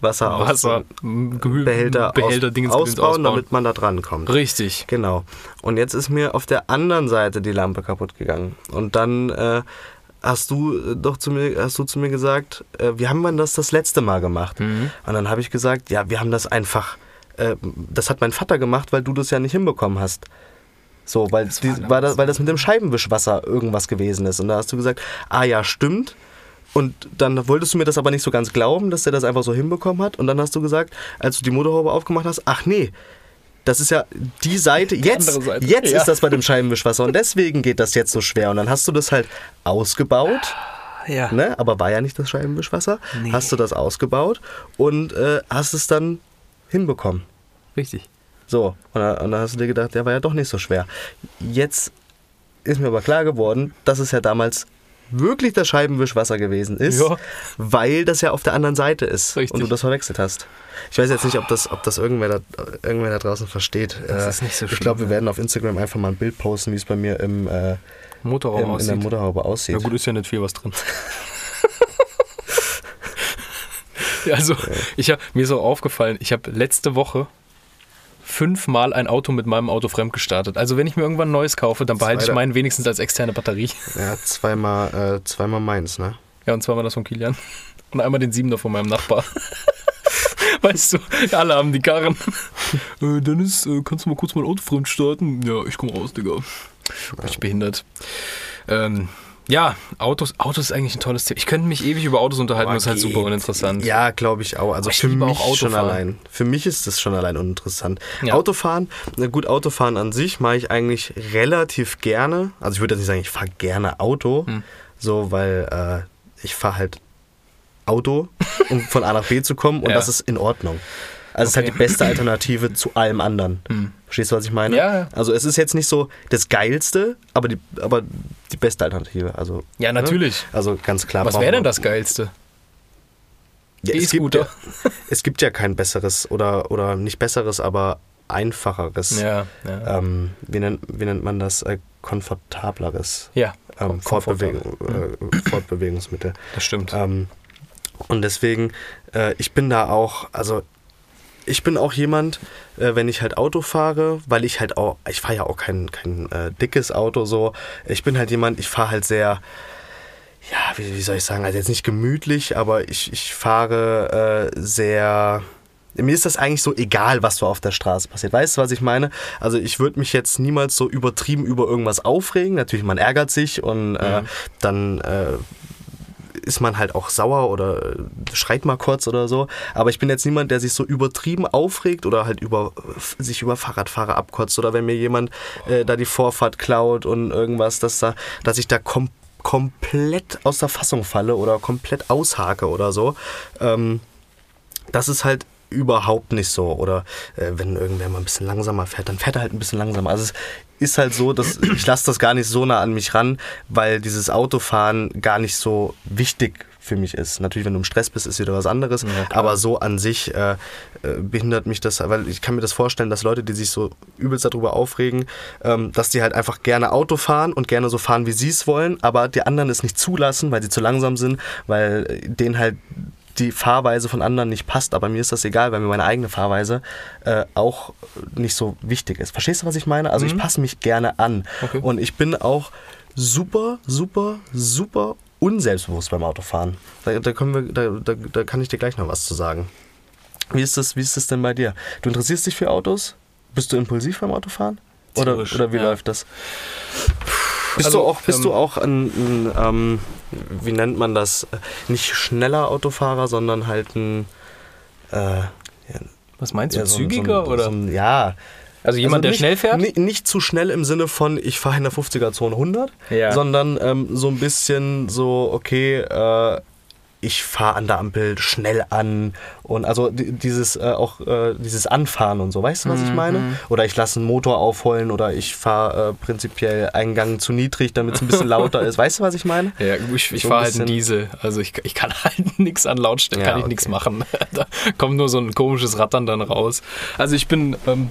Wasser, aus- Wasser, Gehü- Behälter, Behälter aus, Dingens, ausbauen, ausbauen. damit man da dran kommt. Richtig. Genau. Und jetzt ist mir auf der anderen Seite die Lampe kaputt gegangen. Und dann äh, hast du äh, doch zu mir, hast du zu mir gesagt, äh, wie haben wir das das letzte Mal gemacht? Mhm. Und dann habe ich gesagt, ja, wir haben das einfach, äh, das hat mein Vater gemacht, weil du das ja nicht hinbekommen hast. So, weil, Das die, weil, das, weil das mit dem Scheibenwischwasser irgendwas gewesen ist. Und da hast du gesagt, ah ja, stimmt. Und dann wolltest du mir das aber nicht so ganz glauben, dass der das einfach so hinbekommen hat. Und dann hast du gesagt, als du die Motorhaube aufgemacht hast, ach nee, das ist ja die Seite, jetzt, andere Seite. jetzt Ja. ist das bei dem Scheibenwischwasser und deswegen geht das jetzt so schwer. Und dann hast du das halt ausgebaut, Ja. ne? aber war ja nicht das Scheibenwischwasser. Nee. Hast du das ausgebaut und äh, hast es dann hinbekommen. Richtig. So, und dann, und dann hast du dir gedacht, der war ja doch nicht so schwer. Jetzt ist mir aber klar geworden, dass es ja damals wirklich das Scheibenwischwasser gewesen ist, Ja. weil das ja auf der anderen Seite ist Richtig. und du das verwechselt hast. Ich weiß jetzt nicht, ob das, ob das irgendwer, da, irgendwer da draußen versteht. Das Äh, ist nicht so Ich schlimm, glaube, wir werden auf Instagram einfach mal ein Bild posten, wie es bei mir im, äh, Motorraum im, in aussieht. der Motorhaube aussieht. ja gut, ist ja nicht viel was drin. Also, ich hab, mir ist auch aufgefallen, ich habe letzte Woche fünfmal ein Auto mit meinem Auto fremdgestartet. Also, wenn ich mir irgendwann ein neues kaufe, dann behalte ich Zweiter. meinen wenigstens als externe Batterie. Ja, zweimal, äh, zweimal meins, ne? Ja, und zweimal das von Kilian. Und einmal den Siebener von meinem Nachbar. Weißt du, alle haben die Karren. Äh, Dennis, äh, kannst du mal kurz mein Auto fremd starten? Ja, ich komm raus, Digga. Bin ich behindert. Ähm, ja, Autos, Autos ist eigentlich ein tolles Thema. Ich könnte mich ewig über Autos unterhalten, das ist halt super uninteressant. Ja, glaube ich auch. Also ich für mich auch schon allein. Für mich ist das schon allein uninteressant. Ja. Autofahren, na gut, Autofahren an sich mache ich eigentlich relativ gerne. Also ich würde jetzt nicht sagen, ich fahre gerne Auto, Hm. so weil äh, ich fahre halt Auto, um von A nach B zu kommen und Ja. das ist in Ordnung. Also es ist halt Okay. die beste Alternative zu allem anderen. Hm. Verstehst du, was ich meine? Ja, ja. Also es ist jetzt nicht so das Geilste, aber die, aber die beste Alternative. Also, Ja, natürlich. Ne? Also ganz klar. Was wäre denn das Geilste? Ja, es, gibt ja, es gibt ja kein besseres oder, oder nicht besseres, aber einfacheres. Ja, ja. Ähm, wie, nennt, wie nennt man das? Äh, komfortableres ja ähm. Fortbewegung, äh, Fortbewegungsmittel. das stimmt. Ähm, und deswegen, äh, ich bin da auch, also ich bin auch jemand, äh, wenn ich halt Auto fahre, weil ich halt auch, ich fahre ja auch kein, kein äh, dickes Auto so. Ich bin halt jemand, ich fahre halt sehr, ja, wie, wie soll ich sagen, also jetzt nicht gemütlich, aber ich, ich fahre äh, sehr. Mir ist das eigentlich so egal, was so auf der Straße passiert. Weißt du, was ich meine? Also ich würde mich jetzt niemals so übertrieben über irgendwas aufregen. Natürlich, man ärgert sich und äh, dann äh, ist man halt auch sauer oder äh, schreit mal kurz oder so. Aber ich bin jetzt niemand, der sich so übertrieben aufregt oder halt über sich über Fahrradfahrer abkotzt oder wenn mir jemand äh, da die Vorfahrt klaut und irgendwas, dass da, dass ich da kom komplett aus der Fassung falle oder komplett aushake oder so. Ähm, das ist halt überhaupt nicht so. Oder äh, wenn irgendwer mal ein bisschen langsamer fährt, dann fährt er halt ein bisschen langsamer. Also es ist halt so, dass ich lasse das gar nicht so nah an mich ran, weil dieses Autofahren gar nicht so wichtig für mich ist. Natürlich, wenn du im Stress bist, ist wieder was anderes. Ja, aber so an sich äh, äh, behindert mich das, weil ich kann mir das vorstellen, dass Leute, die sich so übelst darüber aufregen, ähm, dass die halt einfach gerne Auto fahren und gerne so fahren, wie sie es wollen, aber die anderen es nicht zulassen, weil sie zu langsam sind, weil denen halt die Fahrweise von anderen nicht passt, aber mir ist das egal, weil mir meine eigene Fahrweise äh, auch nicht so wichtig ist. Verstehst du, was ich meine? Also ich passe mich gerne an Okay. und ich bin auch super, super, super unselbstbewusst beim Autofahren. Da, da, können wir, da, da, da kann ich dir gleich noch was zu sagen. Wie ist das, wie ist das denn bei dir? Du interessierst dich für Autos? Bist du impulsiv beim Autofahren? Oder, oder wie ja. läuft das? Bist, Also, du auch, bist ähm, du auch ein, ein ähm, wie nennt man das, nicht schneller Autofahrer, sondern halt ein, äh, Was meinst du, ja, so zügiger so ein, oder? So ein, ja. also jemand, der nicht, schnell fährt? Nicht, nicht zu schnell im Sinne von, ich fahre in der 50er-Zone 100, Ja. sondern ähm, so ein bisschen so, okay, äh, ich fahre an der Ampel schnell an und also di- dieses äh, auch äh, dieses Anfahren und so, weißt du, was Mhm. ich meine? Oder ich lasse einen Motor aufheulen oder ich fahre äh, prinzipiell einen Gang zu niedrig, damit es ein bisschen lauter ist. Weißt du, was ich meine? Ja, ich, ich So fahre halt einen Diesel. Also ich, ich kann halt nichts an Lautstärke, Ja, kann ich okay. nichts machen. Da kommt nur so ein komisches Rattern dann raus. Also ich bin, ähm,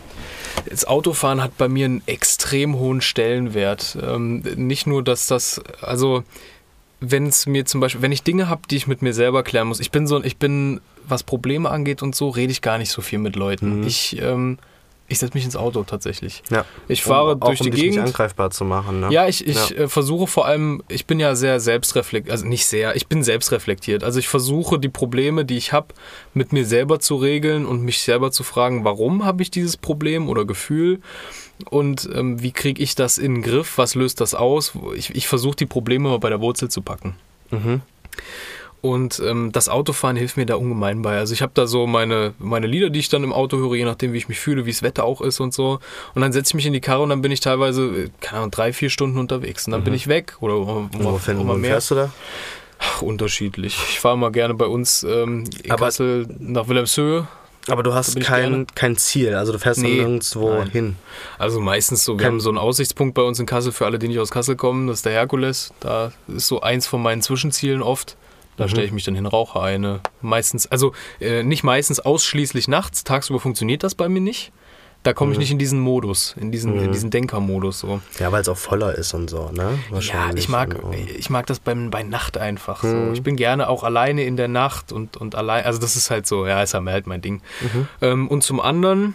das Autofahren hat bei mir einen extrem hohen Stellenwert. Ähm, nicht nur, dass das, also wenn es mir zum Beispiel, wenn ich Dinge habe, die ich mit mir selber klären muss, ich bin so, ich bin, was Probleme angeht und so, rede ich gar nicht so viel mit Leuten. Mhm. Ich, ähm, ich setze mich ins Auto tatsächlich. Ja. Ich fahre Um- auch durch um die dich Gegend. nicht angreifbar zu machen. Ne? Ja, ich, ich Ja. Äh, versuche vor allem, ich bin ja sehr selbstreflektiert, also nicht sehr, ich bin selbstreflektiert. Also ich versuche die Probleme, die ich habe, mit mir selber zu regeln und mich selber zu fragen, warum habe ich dieses Problem oder Gefühl und ähm, wie kriege ich das in den Griff, was löst das aus? Ich, ich versuche die Probleme mal bei der Wurzel zu packen. Mhm. Und ähm, das Autofahren hilft mir da ungemein bei. Also ich habe da so meine, meine Lieder, die ich dann im Auto höre, je nachdem, wie ich mich fühle, wie das Wetter auch ist und so. Und dann setze ich mich in die Karre und dann bin ich teilweise, äh, keine Ahnung, drei, vier Stunden unterwegs. Und dann bin ich weg. Oder um, um, Wo, fährst- mehr. fährst du da? Ach, unterschiedlich. Ich fahre mal gerne bei uns ähm, in Aber- Kassel nach Wilhelmshöhe. Aber du hast kein, kein Ziel, also du fährst Nee, nirgendwo nein. hin. Also meistens so, wir Kein- haben so einen Aussichtspunkt bei uns in Kassel für alle, die nicht aus Kassel kommen. Das ist der Herkules. Da ist so eins von meinen Zwischenzielen oft. Da Mhm. stelle ich mich dann hin, rauche eine. Meistens, also äh, nicht meistens ausschließlich nachts. Tagsüber funktioniert das bei mir nicht. Da komme ich nicht in diesen Modus, in diesen, Mhm. in diesen Denkermodus so. Ja, weil es auch voller ist und so, ne? Ja, Wahrscheinlich. ich mag, ich mag das beim, bei Nacht einfach so. Mhm. Ich bin gerne auch alleine in der Nacht und, und allein, also das ist halt so, ja, ist halt mein Ding. Mhm. Ähm, und zum anderen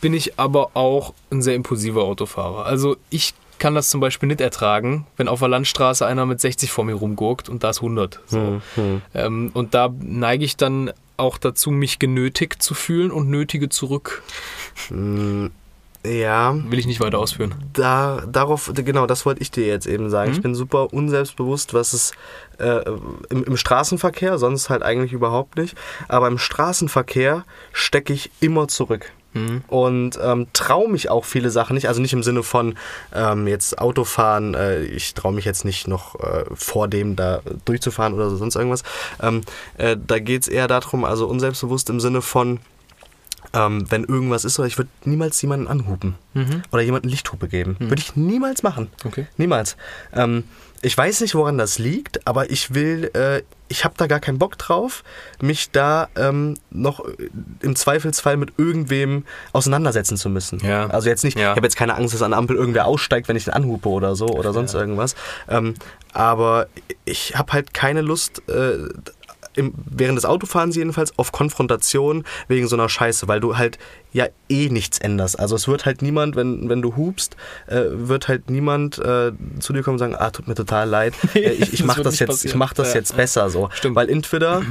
bin ich aber auch ein sehr impulsiver Autofahrer. Also ich kann das zum Beispiel nicht ertragen, wenn auf der Landstraße einer mit 60 vor mir rumgurkt und da ist 100. So. Hm, hm. Ähm, und da neige ich dann auch dazu, mich genötigt zu fühlen und nötige zurück. Hm, Ja, Will ich nicht weiter ausführen. da, darauf, genau, das wollte ich dir jetzt eben sagen. Mhm. Ich bin super unselbstbewusst, was es äh, im, im Straßenverkehr, sonst halt eigentlich überhaupt nicht. Aber im Straßenverkehr stecke ich immer zurück. Mhm. Und ähm, traue mich auch viele Sachen nicht. Also nicht im Sinne von ähm, jetzt Autofahren, äh, ich traue mich jetzt nicht noch äh, vor dem da durchzufahren oder so, sonst irgendwas. Ähm, äh, da geht es eher darum, also unselbstbewusst im Sinne von, ähm, wenn irgendwas ist, oder ich würde niemals jemanden anhupen Mhm. oder jemanden Lichthupe geben. Würde ich niemals machen. Okay. Niemals. Ähm, ich weiß nicht, woran das liegt, aber ich will, äh, ich habe da gar keinen Bock drauf, mich da ähm, noch äh, im Zweifelsfall mit irgendwem auseinandersetzen zu müssen. Ja. Also jetzt nicht, Ja. ich habe jetzt keine Angst, dass an der Ampel irgendwer aussteigt, wenn ich den anhupe oder so oder sonst irgendwas. Ähm, aber ich habe halt keine Lust, äh, im, während des Autofahrens jedenfalls, auf Konfrontation wegen so einer Scheiße, weil du halt ja eh nichts änderst. Also es wird halt niemand, wenn, wenn du hupst, äh, wird halt niemand äh, zu dir kommen und sagen, ah, tut mir total leid, äh, ich, ich Das mach das jetzt, ich mach das Ja. jetzt besser so. Stimmt. Weil entweder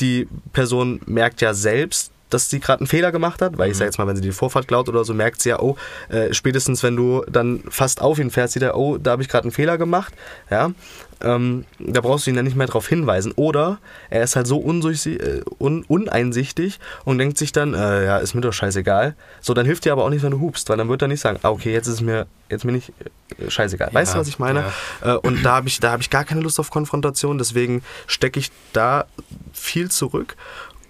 die Person merkt ja selbst, dass sie gerade einen Fehler gemacht hat, weil ich Mhm. sag jetzt mal, wenn sie die Vorfahrt klaut oder so, merkt sie ja, oh, äh, spätestens wenn du dann fast auf ihn fährst, sieht er, oh, da habe ich gerade einen Fehler gemacht, ja, ähm, da brauchst du ihn dann nicht mehr darauf hinweisen. Oder er ist halt so äh, un uneinsichtig und denkt sich dann, äh, ja, ist mir doch scheißegal. So, dann hilft dir aber auch nicht, wenn du hupst, weil dann wird er nicht sagen, ah, okay, jetzt ist es mir, jetzt bin ich äh, scheißegal. Weißt du, Ja, was ich meine? Äh, und da habe ich, da hab ich gar keine Lust auf Konfrontation, deswegen stecke ich da viel zurück.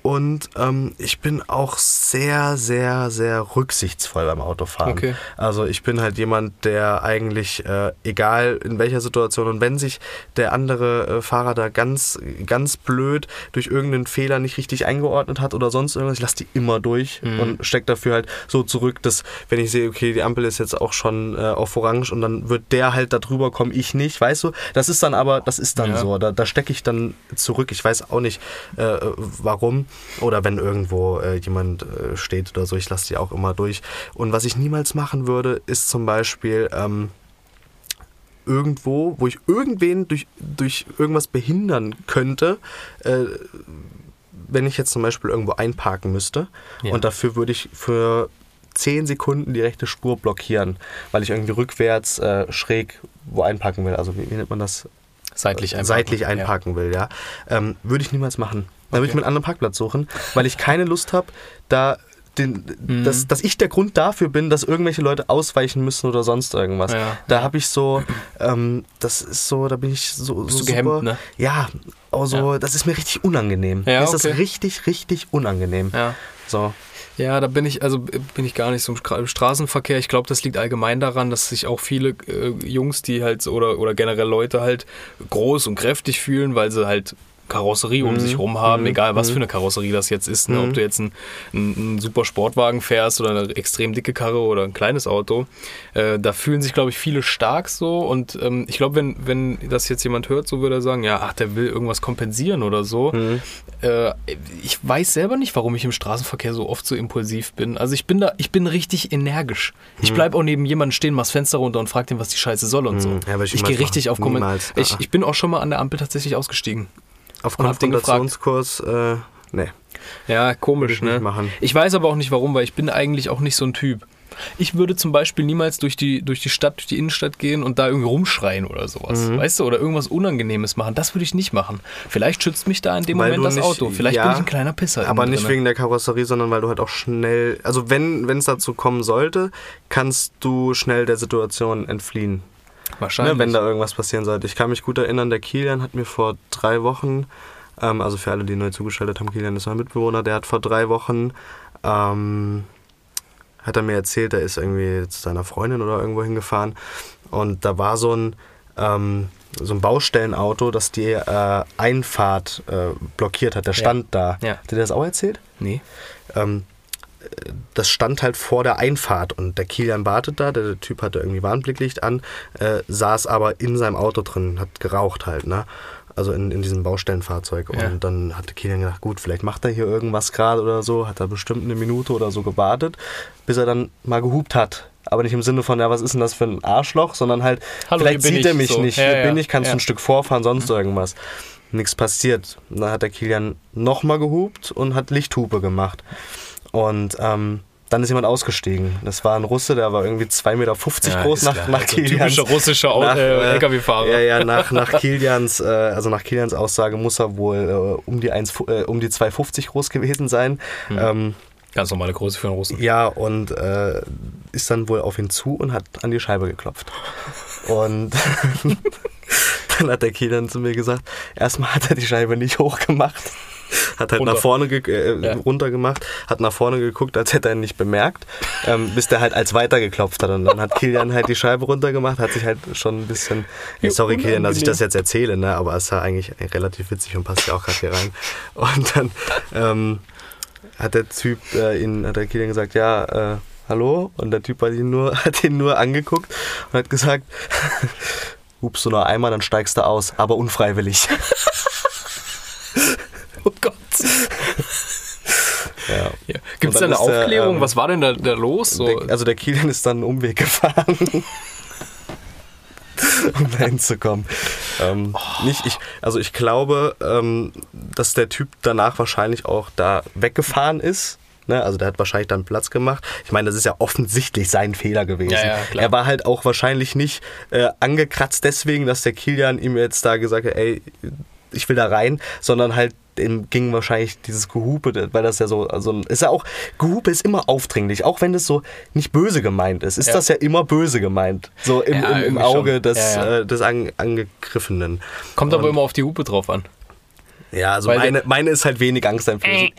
Und ähm, ich bin auch sehr, sehr, sehr rücksichtsvoll beim Autofahren. Okay. Also ich bin halt jemand, der eigentlich, äh, egal in welcher Situation und wenn sich der andere äh, Fahrer da ganz, ganz blöd durch irgendeinen Fehler nicht richtig eingeordnet hat oder sonst irgendwas, ich lasse die immer durch Mhm. und stecke dafür halt so zurück, dass wenn ich sehe, okay, die Ampel ist jetzt auch schon äh, auf Orange und dann wird der halt da drüber kommen, ich nicht, weißt du? Das ist dann aber, das ist dann Ja. so, da, da stecke ich dann zurück. Ich weiß auch nicht, äh, warum. Oder wenn irgendwo äh, jemand äh, steht oder so, ich lasse die auch immer durch. Und was ich niemals machen würde, ist zum Beispiel ähm, irgendwo, wo ich irgendwen durch, durch irgendwas behindern könnte, äh, wenn ich jetzt zum Beispiel irgendwo einparken müsste. Ja. Und dafür würde ich für 10 Sekunden die rechte Spur blockieren, weil ich irgendwie rückwärts äh, schräg wo einparken will. Also wie, wie nennt man das? Seitlich einparken. seitlich einparken will, ja. Ähm, würde ich niemals machen. Dann würde ich mir einen anderen Parkplatz suchen, weil ich keine Lust habe, da den, Mhm. dass, dass ich der Grund dafür bin, dass irgendwelche Leute ausweichen müssen oder sonst irgendwas. Ja. Da habe ich so, ähm, das ist so, da bin ich so, Bist so du gehemmt, super, ne? Ja, so, Ja. das ist mir richtig unangenehm. Ja, mir ist das okay. richtig, richtig unangenehm. Ja. So. Ja, da bin ich, also bin ich gar nicht so im Stra- im Straßenverkehr. Ich glaube, das liegt allgemein daran, dass sich auch viele äh, Jungs, die halt oder, oder generell Leute halt groß und kräftig fühlen, weil sie halt Karosserie um Mhm. sich rum haben, Mhm. egal was Mhm. für eine Karosserie das jetzt ist. Ne? Mhm. Ob du jetzt einen, einen super Sportwagen fährst oder eine extrem dicke Karre oder ein kleines Auto. Äh, da fühlen sich, glaube ich, viele stark so. Und ähm, ich glaube, wenn, wenn das jetzt jemand hört, so würde er sagen, ja, ach, der will irgendwas kompensieren oder so. Mhm. Äh, ich weiß selber nicht, warum ich im Straßenverkehr so oft so impulsiv bin. Also ich bin da, ich bin richtig energisch. Ich Mhm. bleib auch neben jemandem stehen, mach's Fenster runter und frag den, was die Scheiße soll und so. Mhm. Ja, ich ich gehe richtig auf Komment. Niemals. Ich, ich bin auch schon mal an der Ampel tatsächlich ausgestiegen. Auf. Konfrontationskurs, äh, nee. Ja, komisch, Würde ich nicht ne? machen. Ich weiß aber auch nicht warum, weil ich bin eigentlich auch nicht so ein Typ. Ich würde zum Beispiel niemals durch die, durch die Stadt, durch die Innenstadt gehen und da irgendwie rumschreien oder sowas. Mhm. Weißt du? Oder irgendwas Unangenehmes machen. Das würde ich nicht machen. Vielleicht schützt mich da in dem Weil Moment das nicht- Auto. Vielleicht ja, bin ich ein kleiner Pisser. Aber nicht drinne. wegen der Karosserie, sondern weil du halt auch schnell, also wenn es dazu kommen sollte, kannst du schnell der Situation entfliehen. Wahrscheinlich. Ne, wenn da irgendwas passieren sollte. Ich kann mich gut erinnern, der Kilian hat mir vor drei Wochen, ähm, also für alle, die neu zugeschaltet haben, Kilian ist mein Mitbewohner, der hat vor drei Wochen, ähm, hat er mir erzählt, er ist irgendwie zu seiner Freundin oder irgendwo hingefahren und da war so ein, ähm, so ein Baustellenauto, das die äh, Einfahrt äh, blockiert hat. Der Ja. stand da. Ja. Hat er dir das auch erzählt? Nee. Ähm, das stand halt vor der Einfahrt und der Kilian wartet da, der Typ hatte irgendwie Warnblicklicht an, äh, saß aber in seinem Auto drin, hat geraucht halt, ne? Also in, in diesem Baustellenfahrzeug. Ja. Und dann hatte Kilian gedacht, gut, vielleicht macht er hier irgendwas gerade oder so, hat er bestimmt eine Minute oder so gewartet, bis er dann mal gehupt hat. Aber nicht im Sinne von, ja, was ist denn das für ein Arschloch, sondern halt, Hallo, vielleicht sieht er ich, mich so. nicht, Ja, hier ja, bin ich, kannst du ein Stück vorfahren, sonst irgendwas. Nichts passiert. Und dann hat der Kilian nochmal gehupt und hat Lichthupe gemacht. Und ähm, dann ist jemand ausgestiegen. Das war ein Russe, der war irgendwie 2,50 Meter Ja, groß nach, klar. nach Also Kilians. typischer russischer nach, äh, äh, LKW-Fahrer. Ja, ja, nach, nach Kilians, äh, also nach Kilians Aussage muss er wohl äh, um die 1, äh, um die 2,50 groß gewesen sein. Hm. Ähm, Ganz normale Größe für einen Russen. ja, und äh, ist dann wohl auf ihn zu und hat an die Scheibe geklopft. Und dann hat der Kilian zu mir gesagt, erstmal hat er die Scheibe nicht hochgemacht. Hat halt Runter. nach vorne äh, Ja. runter gemacht, hat nach vorne geguckt, als hätte er ihn nicht bemerkt, ähm, bis der halt als weiter geklopft hat. Und dann hat Kilian halt die Scheibe runtergemacht, hat sich halt schon ein bisschen. Wie sorry, Kilian, dass ich das jetzt erzähle, ne? aber es war eigentlich relativ witzig und passt ja auch gerade hier rein. Und dann ähm, hat der Typ äh, ihn, hat der Kilian gesagt, ja, äh, hallo? Und der Typ hat ihn nur, hat ihn nur angeguckt und hat gesagt, hupst du nur einmal, dann steigst du aus, aber unfreiwillig. Oh Gott. Ja. Ja. Gibt es da eine ist der, Aufklärung? ähm, Was war denn da, da los? So, Der, also der Kilian ist dann einen Umweg gefahren. um da hinzukommen. Ähm, nicht ich, also ich glaube, ähm, dass der Typ danach wahrscheinlich auch da weggefahren ist. Ne? Also der hat wahrscheinlich dann Platz gemacht. Ich meine, das ist ja offensichtlich sein Fehler gewesen. Ja, ja, er war halt auch wahrscheinlich nicht äh, angekratzt deswegen, dass der Kilian ihm jetzt da gesagt hat, ey, ich will da rein, sondern halt ihm ging wahrscheinlich dieses Gehupe, weil das ja so, also ist ja auch, Gehupe ist immer aufdringlich, auch wenn das so nicht böse gemeint ist, ist Ja. das ja immer böse gemeint, so im, Ja, im, im Auge schon. des, Ja. Äh, des An Angegriffenen. Kommt aber Und- immer auf die Hupe drauf an. Ja, also meine, meine ist halt wenig angsteinflößend.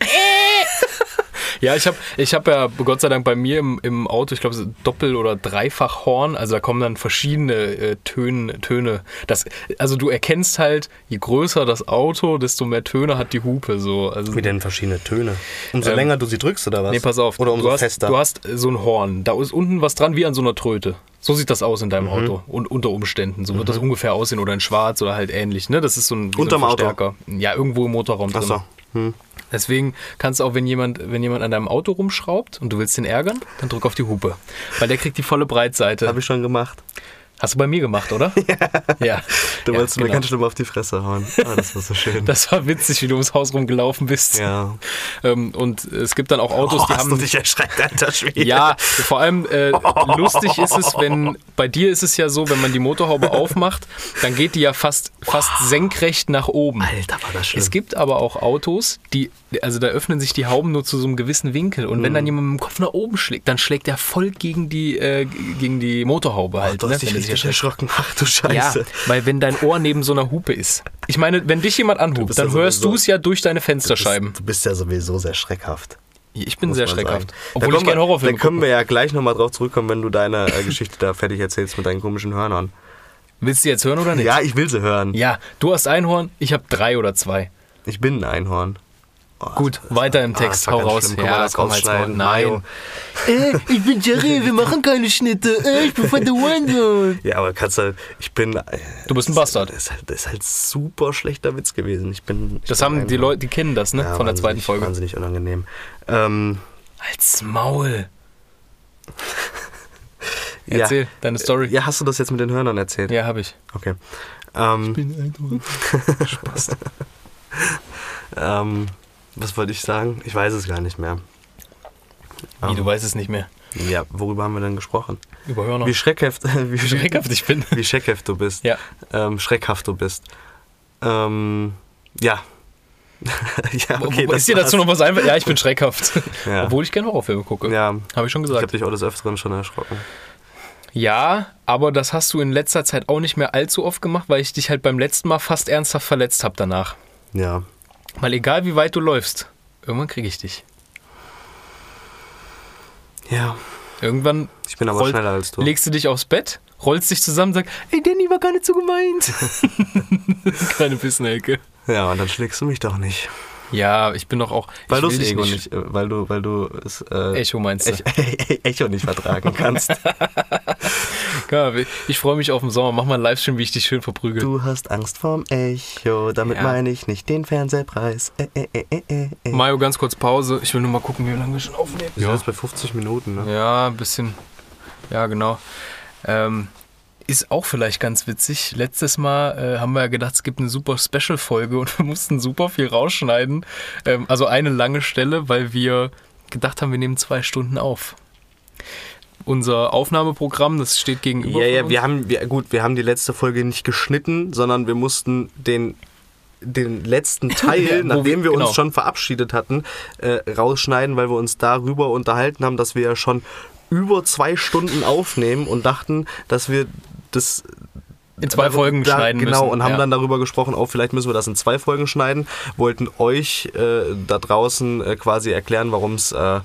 Ja, ich habe ich hab ja Gott sei Dank bei mir im, im Auto, ich glaube, Doppel- oder Dreifachhorn. Also da kommen dann verschiedene äh, Töne. Töne. Das, also du erkennst halt, je größer das Auto, desto mehr Töne hat die Hupe. So. Also, Wie denn verschiedene Töne? Umso Ähm, länger du sie drückst, oder was? Nee, pass auf. Oder umso du, hast, fester. du hast so ein Horn. Da ist unten was dran wie an so einer Tröte. So sieht das aus in Mhm. deinem Auto. Und unter Umständen. So wird das ungefähr aussehen oder in schwarz oder halt ähnlich. Ne? Das ist so ein, Unterm so ein Auto? Verstärker. Ja, irgendwo im Motorraum Ach drin. so. Deswegen kannst du auch, wenn jemand, wenn jemand an deinem Auto rumschraubt und du willst den ärgern, dann drück auf die Hupe. Weil der kriegt die volle Breitseite. Habe ich schon gemacht. Hast du bei mir gemacht, oder? ja. Du ja, wolltest mir genau. ganz schlimm auf die Fresse hauen. Ah, das war so schön. Das war witzig, wie du ums Haus rumgelaufen bist. ja. Ähm, und es gibt dann auch Autos, Oh, die hast haben. du dich erschreckt, alter Schwede. Ja, vor allem äh, lustig ist es, wenn bei dir ist es ja so, wenn man die Motorhaube aufmacht, dann geht die ja fast, fast senkrecht nach oben. Alter, war das schlimm. Es gibt aber auch Autos, die, also da öffnen sich die Hauben nur zu so einem gewissen Winkel. Und wenn Mhm. dann jemand mit dem Kopf nach oben schlägt, dann schlägt er voll gegen die, äh, gegen die Motorhaube halt. du ne, richtig erschreckt. erschrocken. Ach du Ja, Scheiße. weil wenn dein Ohr neben so einer Hupe ist. Ich meine, wenn dich jemand anhupt, dann ja hörst du es ja durch deine Du Fensterscheiben. bist, du bist ja sowieso sehr schreckhaft. Ich bin sehr schreckhaft. sagen. Obwohl da ich gerne Horrorfilme Da können wir ja gleich nochmal drauf zurückkommen, wenn du deine äh, Geschichte da fertig erzählst mit deinen komischen Hörnern. Willst du jetzt hören oder nicht? Ja, ich will sie hören. Ja, du hast Einhorn, ich habe drei oder zwei. Ich bin ein Einhorn. Oh, Gut, das- weiter im ah, Text, war hau raus. schlimm. Ja, das komm, rausschneiden? Maul. Nein. Äh, ich bin Jerry, wir machen keine Schnitte. Äh, ich bin von der Wonder. Ja, aber kannst halt, ich bin. äh, Du bist ein Bastard. Das ist halt, das ist halt super schlechter Witz gewesen. Ich bin. Ich Das bin haben ein- die Leute, die kennen das, ne? Ja, Von der zweiten Folge. Wahnsinnig unangenehm. Ähm, Als Maul. ja. Erzähl deine Story. Ja, hast du das jetzt mit den Hörnern erzählt? Ja, habe ich. Okay. Ähm, Spaß. ähm, was wollte ich sagen? Ich weiß es gar nicht mehr. Wie, du weißt es nicht mehr. Ja, worüber haben wir denn gesprochen? Über Hörner. Wie schreckhaft, wie, schreckhaft ich bin. wie schreckhaft du bist. Ja. Ähm, schreckhaft du bist. Ähm, ja. ja, okay. ist dir dazu noch was einfach? Ja, ich bin schreckhaft. Ja. Obwohl ich gerne Horrorfilme gucke. Ja, Habe ich schon ich habe gesagt. dich auch des Öfteren schon erschrocken. Ja, aber das hast du in letzter Zeit auch nicht mehr allzu oft gemacht, weil ich dich halt beim letzten Mal fast ernsthaft verletzt habe danach. Ja. Weil egal wie weit du läufst, irgendwann kriege ich dich. Ja. Irgendwann Ich bin aber Rollt- schneller als du. legst du dich aufs Bett, rollst dich zusammen und sagst, ey Danny war gar nicht so gemeint. Kleine Pissnelke. Ja, und dann schlägst du mich doch nicht. Ja, ich bin doch auch. Weil ich du Ego nicht, äh, weil du, weil du es äh, Echo meinst du? Ech- Echo nicht vertragen kannst. Ich freue mich auf den Sommer. Mach mal einen Livestream, wie ich dich schön verprügel. Du hast Angst vorm Echo, damit Ja. meine ich nicht den Fernsehpreis. Äh, äh, äh, äh, äh, äh. Mario, ganz kurz Pause. Ich will nur mal gucken, wie lange wir schon aufnehmen. Wir sind jetzt bei 50 Minuten, ne? Ja, ein bisschen. Ja, genau. Ähm, ist auch vielleicht ganz witzig. Letztes Mal äh, haben wir ja gedacht, es gibt eine super Special-Folge und wir mussten super viel rausschneiden. Ähm, also eine lange Stelle, weil wir gedacht haben, wir nehmen zwei Stunden auf. Unser Aufnahmeprogramm, das steht gegenüber. Ja, ja, wir haben, wir, gut, wir haben die letzte Folge nicht geschnitten, sondern wir mussten den, den letzten Teil, nachdem wir wir- genau. uns schon verabschiedet hatten, äh, rausschneiden, weil wir uns darüber unterhalten haben, dass wir ja schon über zwei Stunden aufnehmen und dachten, dass wir das in zwei Folgen da, schneiden genau, müssen. und haben ja. dann darüber gesprochen, oh, vielleicht müssen wir das in zwei Folgen schneiden. Wollten euch äh, da draußen äh, quasi erklären, warum es äh,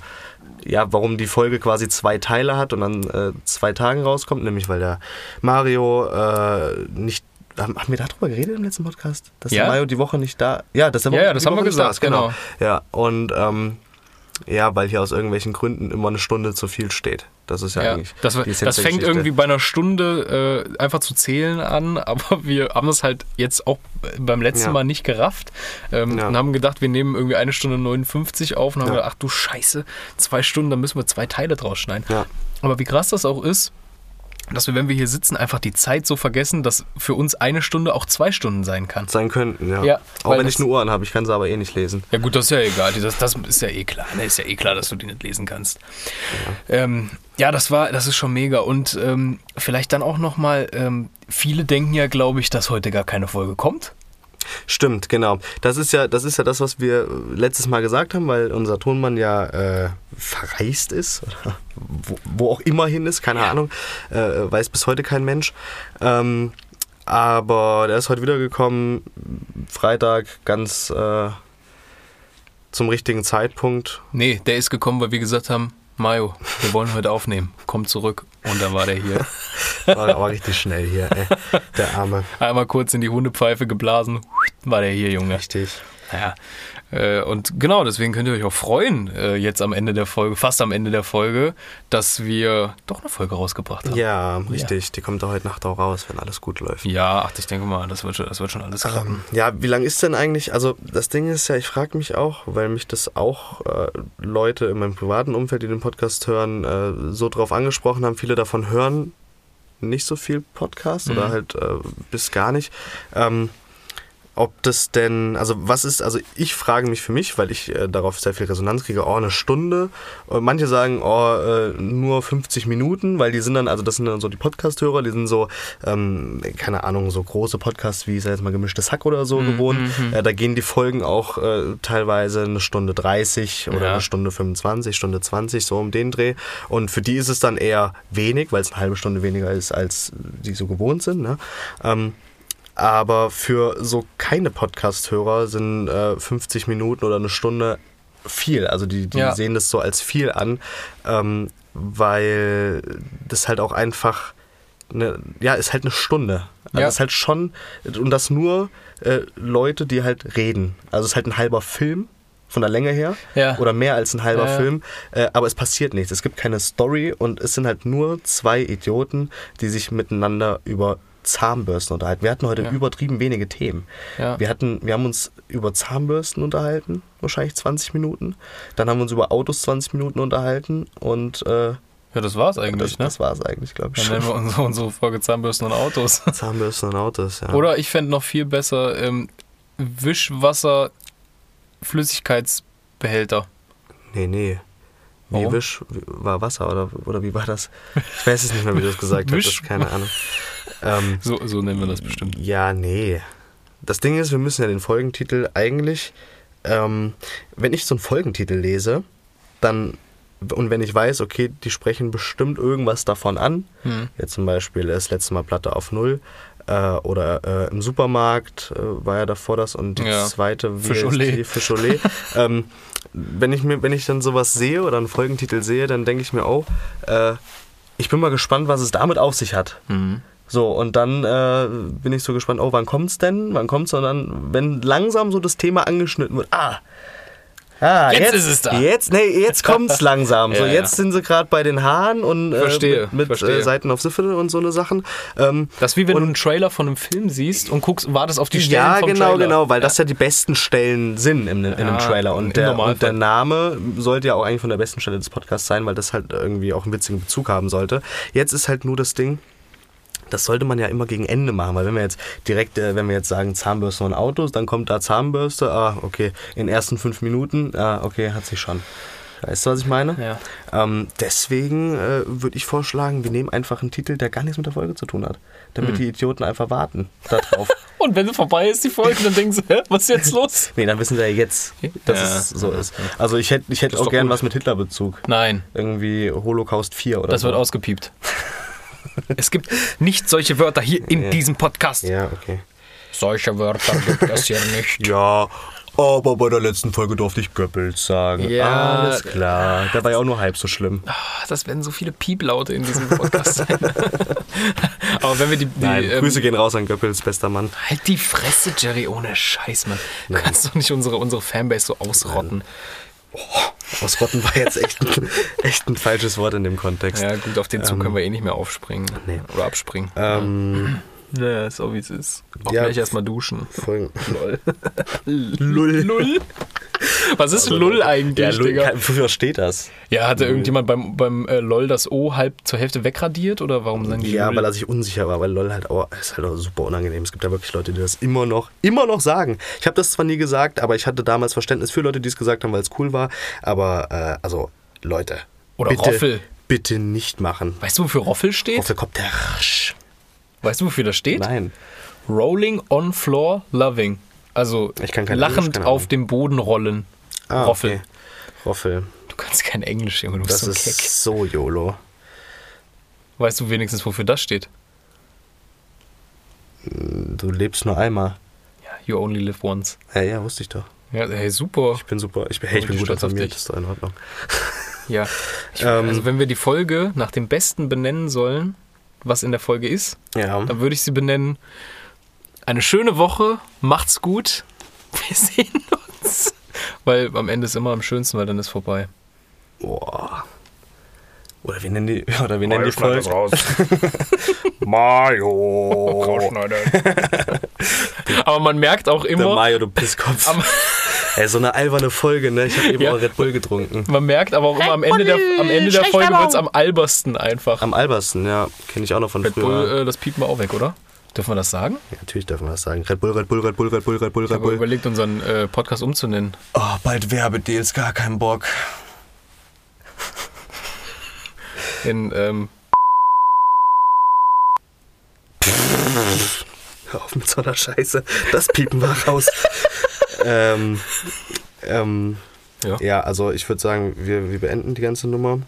ja, warum die Folge quasi zwei Teile hat und an äh, zwei Tagen rauskommt, nämlich weil der Mario äh, nicht haben, haben wir darüber geredet im letzten Podcast? Dass Ja. der Mario die Woche nicht da. Ja, dass der Ja, ja, das die haben Woche wir gesagt, genau. genau. Ja, und ähm, ja, weil hier aus irgendwelchen Gründen immer eine Stunde zu viel steht. Das ist ja, Ja, eigentlich. das, das fängt irgendwie bei einer Stunde äh, einfach zu zählen an, aber wir haben das halt jetzt auch beim letzten Ja. Mal nicht gerafft ähm, Ja. und haben gedacht, wir nehmen irgendwie eine Stunde 59 auf und haben gedacht, ach du Scheiße, zwei Stunden, da müssen wir zwei Teile draus schneiden. Aber wie krass das auch ist, dass wir, wenn wir hier sitzen, einfach die Zeit so vergessen, dass für uns eine Stunde auch zwei Stunden sein kann. sein könnten, ja. Ja, Auch wenn ich eine Uhren habe, ich kann sie aber eh nicht lesen. Ja gut, das ist ja egal. Das, das ist ja eh klar. Ne? Ist ja eh klar, dass du die nicht lesen kannst. Ja, ähm, ja das war, das ist schon mega. Und ähm, vielleicht dann auch nochmal, ähm, viele denken ja, glaube ich, dass heute gar keine Folge kommt. Stimmt, genau. Das ist ja, das ist ja das, was wir letztes Mal gesagt haben, weil unser Tonmann ja äh, verreist ist oder wo, wo auch immer hin ist, keine Ahnung, äh, weiß bis heute kein Mensch. Ähm, aber der ist heute wiedergekommen, Freitag, ganz äh, zum richtigen Zeitpunkt. Nee, der ist gekommen, weil wir gesagt haben, Mario, wir wollen heute aufnehmen. Komm zurück. Und dann war der hier. War aber richtig schnell hier, ey. der Arme. Einmal kurz in die Hundepfeife geblasen. War der hier, Junge. Richtig. Ja. Äh, Und genau, deswegen könnt ihr euch auch freuen, äh, jetzt am Ende der Folge, fast am Ende der Folge, dass wir doch eine Folge rausgebracht haben. Ja, richtig. Die kommt da heute Nacht auch raus, wenn alles gut läuft. Ja, ach, ich denke mal, das wird schon, das wird schon alles klappen. Ähm, ja, wie lang ist denn eigentlich, also das Ding ist ja, ich frage mich auch, weil mich das auch äh, Leute in meinem privaten Umfeld, die den Podcast hören, äh, so drauf angesprochen haben, viele davon hören nicht so viel Podcast oder Mhm. halt äh, bis gar nicht. Ähm, ob das denn, also was ist, also ich frage mich für mich, weil ich äh, darauf sehr viel Resonanz kriege, oh, eine Stunde. Äh, manche sagen, oh, äh, nur 50 Minuten, weil die sind dann, also das sind dann so die Podcast-Hörer, die sind so, ähm, keine Ahnung, so große Podcasts wie, ich sag jetzt mal, gemischtes Hack oder so gewohnt. Äh, da gehen die Folgen auch äh, teilweise eine Stunde 30 oder Ja. eine Stunde 25, Stunde 20, so um den Dreh. Und für die ist es dann eher wenig, weil es eine halbe Stunde weniger ist, als die so gewohnt sind. Ne? Ähm, aber für so keine Podcast-Hörer sind äh, 50 Minuten oder eine Stunde viel. Also die, die Ja. sehen das so als viel an, ähm, weil das halt auch einfach, eine, ja, ist halt eine Stunde. Also Ja. ist halt schon, und das nur äh, Leute, die halt reden. Also es ist halt ein halber Film von der Länge her Ja. oder mehr als ein halber Ja, ja. Film, äh, aber es passiert nichts. Es gibt keine Story und es sind halt nur zwei Idioten, die sich miteinander über Zahnbürsten unterhalten. Wir hatten heute Ja. übertrieben wenige Themen. Ja. Wir, hatten, wir haben uns über Zahnbürsten unterhalten, wahrscheinlich 20 Minuten. Dann haben wir uns über Autos 20 Minuten unterhalten und äh, Ja, das war's das, eigentlich, ne? das war es eigentlich, glaube ich. Dann nennen wir unsere, unsere Folge Zahnbürsten und Autos. Zahnbürsten und Autos, ja. Oder ich fände noch viel besser ähm, Wischwasser Flüssigkeitsbehälter. Nee, nee. Warum? Wisch war Wasser oder, oder wie war das? Ich weiß es nicht mehr, wie du das gesagt hast. Keine Ahnung. Ähm, So, so nennen wir das bestimmt. Ja, nee. Das Ding ist, wir müssen ja den Folgentitel eigentlich, ähm, wenn ich so einen Folgentitel lese, dann, und wenn ich weiß, okay, die sprechen bestimmt irgendwas davon an, Hm. jetzt zum Beispiel das letzte Mal Platte auf Null, äh, oder äh, im Supermarkt äh, war ja davor das und die Ja. zweite wie Fisch heißt Olé. die? Fisch Olé. ähm, wenn ich mir, wenn ich dann sowas sehe oder einen Folgentitel sehe, dann denke ich mir auch, äh, ich bin mal gespannt, was es damit auf sich hat. Mhm. So, und dann äh, bin ich so gespannt, oh, wann kommt's denn? Wann kommt's? Und dann, wenn langsam so das Thema angeschnitten wird, ah, Ah, Jetzt ist es da. Jetzt, nee, jetzt kommt's langsam. so, Ja, jetzt ja. sind sie gerade bei den Haaren und äh, Verstehe, mit, mit verstehe. Äh, Seiten auf Siffel und so eine Sachen. Ähm, Das ist wie wenn du Und- einen Trailer von einem Film siehst und guckst, wartest auf die Stellen ja, vom genau, Trailer. genau, weil das ja die besten Stellen sind in, in einem Ja, Trailer. Und der, und der Name sollte ja auch eigentlich von der besten Stelle des Podcasts sein, weil das halt irgendwie auch einen witzigen Bezug haben sollte. Jetzt ist halt nur das Ding, das sollte man ja immer gegen Ende machen, weil wenn wir jetzt direkt, äh, wenn wir jetzt sagen Zahnbürste und Autos, dann kommt da Zahnbürste, ah, okay, in den ersten fünf Minuten, ah, okay, hat sich schon. Weißt du, was ich meine? Ja. Ähm, deswegen äh, würde ich vorschlagen, wir nehmen einfach einen Titel, der gar nichts mit der Folge zu tun hat. Damit Hm. die Idioten einfach warten darauf. Und wenn vorbei ist die Folge, dann denken sie, hä, was ist jetzt los? Nee, dann wissen sie ja jetzt, dass Ja. es so ist. Also ich hätte ich hätte ist auch gern gut. was mit Hitler-Bezug. Nein, Irgendwie Holocaust 4 oder das so. wird ausgepiept. Es gibt nicht solche Wörter hier in diesem Podcast. Ja, okay. Solche Wörter gibt es hier nicht. Ja, aber bei der letzten Folge durfte ich Goebbels sagen. Ja. Alles klar. Der war ja auch nur halb so schlimm. Ah, Das werden so viele Pieplaute in diesem Podcast sein. Aber wenn wir die. die Nein, ähm, Grüße gehen raus an Goebbels, bester Mann. Halt die Fresse, Jerry, ohne Scheiß, Mann. Du kannst doch nicht unsere, unsere Fanbase so ausrotten. Ausrotten war jetzt echt ein, echt ein falsches Wort in dem Kontext. Ja, gut, auf den Zug können wir eh nicht mehr aufspringen. nee. Oder abspringen. Ähm, Ja, ist so wie es ist. Auch Ja. gleich erstmal duschen. Folgen. Lol. Lull. Lull? Was ist Lull eigentlich, Ja, Lull, Digga? kann- wofür steht das? Ja, hatte irgendjemand beim, beim äh, LOL das O halb zur Hälfte wegradiert oder warum sagen die Ja, Lull? weil er sich unsicher war, weil LOL halt auch, ist halt auch super unangenehm. Es gibt ja wirklich Leute, die das immer noch, immer noch sagen. Ich habe das zwar nie gesagt, aber ich hatte damals Verständnis für Leute, die es gesagt haben, weil es cool war. Aber, äh, also, Leute. Oder bitte, Roffel. Bitte nicht machen. Weißt du, wofür Roffel steht? Roffel kommt der rasch. Weißt du, wofür das steht? Nein. Rolling on floor loving. Also Englisch, lachend keine auf dem Boden rollen. Ah, Roffel. okay. Roffel. Du kannst kein Englisch, Junge, du bist Das so ein ist Keck. so YOLO. Weißt du wenigstens, wofür das steht? Du lebst nur einmal. Ja, you only live once. Ja, ja, wusste ich doch. Ja, hey, super. Ich bin super. Ich bin, hey, ich bin gut informiert. ist doch in Ordnung. Ja. Ich, Ähm. also wenn wir die Folge nach dem Besten benennen sollen, was in der Folge ist, Ja. dann würde ich sie benennen. Eine schöne Woche, macht's gut. Wir sehen uns. Weil am Ende ist immer am schönsten, weil dann ist vorbei. Boah. Oder wir nennen die, oder wir nennen die Folge. raus. Mario. Rausschneiden. Aber man merkt auch Der immer, Mario, du Pisskopf. Ey, so eine alberne Folge, ne? Ich habe eben Ja. auch Red Bull getrunken. man merkt aber auch immer am Ende der, am Ende der Folge wird es am albersten einfach. Am albersten, ja. Kenne ich auch noch von Red früher. Bull, äh, das piepen wir auch weg, oder? Dürfen wir das sagen? Ja, natürlich dürfen wir das sagen. Red Bull, Red Bull, Red Bull, Red Bull, Red Bull, Ich Red habe Bull. überlegt, unseren äh, Podcast umzunennen. Oh, bald Werbedeals, gar keinen Bock. In, ähm, Hör auf mit so einer Scheiße. Das piepen wir raus. Ähm, ähm, Ja. ja. also ich würde sagen, wir, wir beenden die ganze Nummer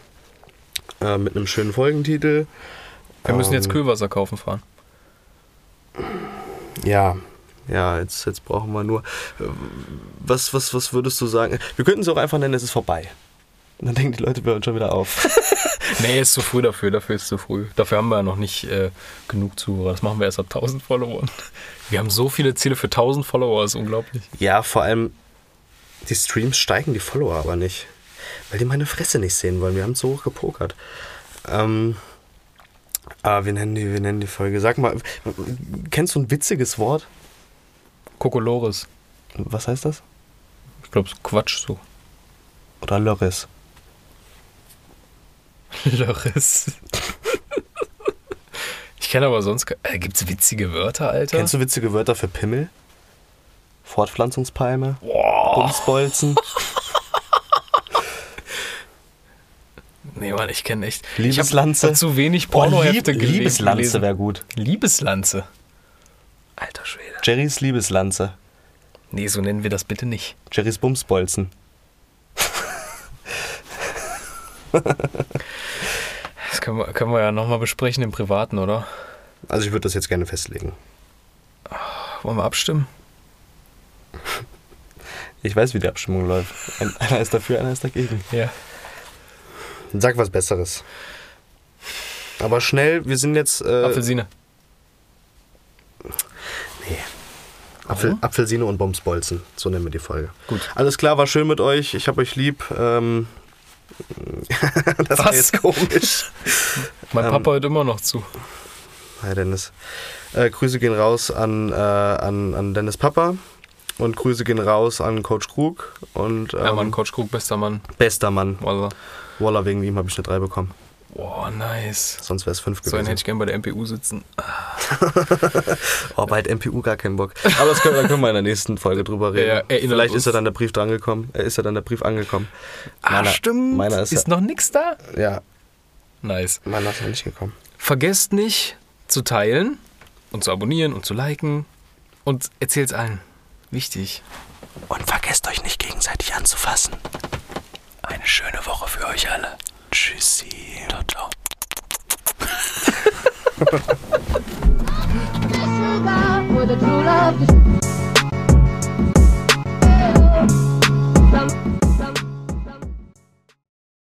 äh, mit einem schönen Folgentitel. wir müssen jetzt Ähm, Kühlwasser kaufen fahren. Ja, ja, jetzt, jetzt brauchen wir nur. äh, Was, was, was würdest du sagen? Wir könnten es auch einfach nennen, es ist vorbei. Und dann denken die Leute bei uns schon wieder auf. Nee, ist zu früh dafür, dafür ist zu früh. Dafür haben wir ja noch nicht äh, genug Zuhörer. Das machen wir erst ab 1000 Followern. Wir haben so viele Ziele für 1000 Follower, das ist unglaublich. ja, vor allem die Streams steigen, die Follower aber nicht. Weil die meine Fresse nicht sehen wollen. Wir haben so hoch gepokert. Ähm, ah, wir nennen, die, wir nennen die Folge. Sag mal, kennst du ein witziges Wort? Kokolores. Was heißt das? Ich glaube, so Quatsch so. Oder Lörres? Lörres. Ich kenne aber sonst. Äh, gibt's witzige Wörter, Alter? Kennst du witzige Wörter für Pimmel? Fortpflanzungspalme? Boah. Bumsbolzen? Nee, Mann, ich kenne echt. Liebeslanze? Ich habe zu wenig Pornohefte Lieb- gele- Liebeslanze wäre gut. Liebeslanze. Alter Schwede. Jerrys Liebeslanze. Nee, so nennen wir das bitte nicht. Jerrys Bumsbolzen. das können wir, können wir ja nochmal besprechen im Privaten, oder? Also ich würde das jetzt gerne festlegen. Wollen wir abstimmen? Ich weiß, wie die Abstimmung läuft. Einer ist dafür, einer ist dagegen. Ja. Sag was Besseres. Aber schnell, wir sind jetzt. Äh, Apfelsine. Nee. Apfel, Apfelsine und Bombsbolzen, so nennen wir die Folge. Gut. Alles klar, war schön mit euch. Ich hab euch lieb. Ähm, das war Was? jetzt komisch. Mein Ähm, Papa hört immer noch zu. Hi Dennis. Äh, Grüße gehen raus an, äh, an, an Dennis Papa und Grüße gehen raus an Coach Krug und ähm, Ja, Mann, Coach Krug, bester Mann. bester Mann. Wallah. Waller, wegen ihm habe ich eine 3 bekommen. Boah, nice. Sonst wäre es 5 So einen gewesen. hätte ich gern bei der MPU sitzen. oh, bei der MPU gar keinen Bock. Aber das können, da können wir in der nächsten Folge drüber reden. Ja, Vielleicht uns. ist ja dann der Brief drangekommen. Äh, ist ja dann der Brief angekommen. Ah, stimmt. Meiner ist, Ist noch nix da? ja, Nice. meiner ist noch nicht gekommen. Vergesst nicht zu teilen und zu abonnieren und zu liken und erzählt's allen. Wichtig. Und vergesst euch nicht gegenseitig anzufassen. Eine schöne Woche für euch alle. Tschüssi. Ciao, ciao. Disregard for the true love.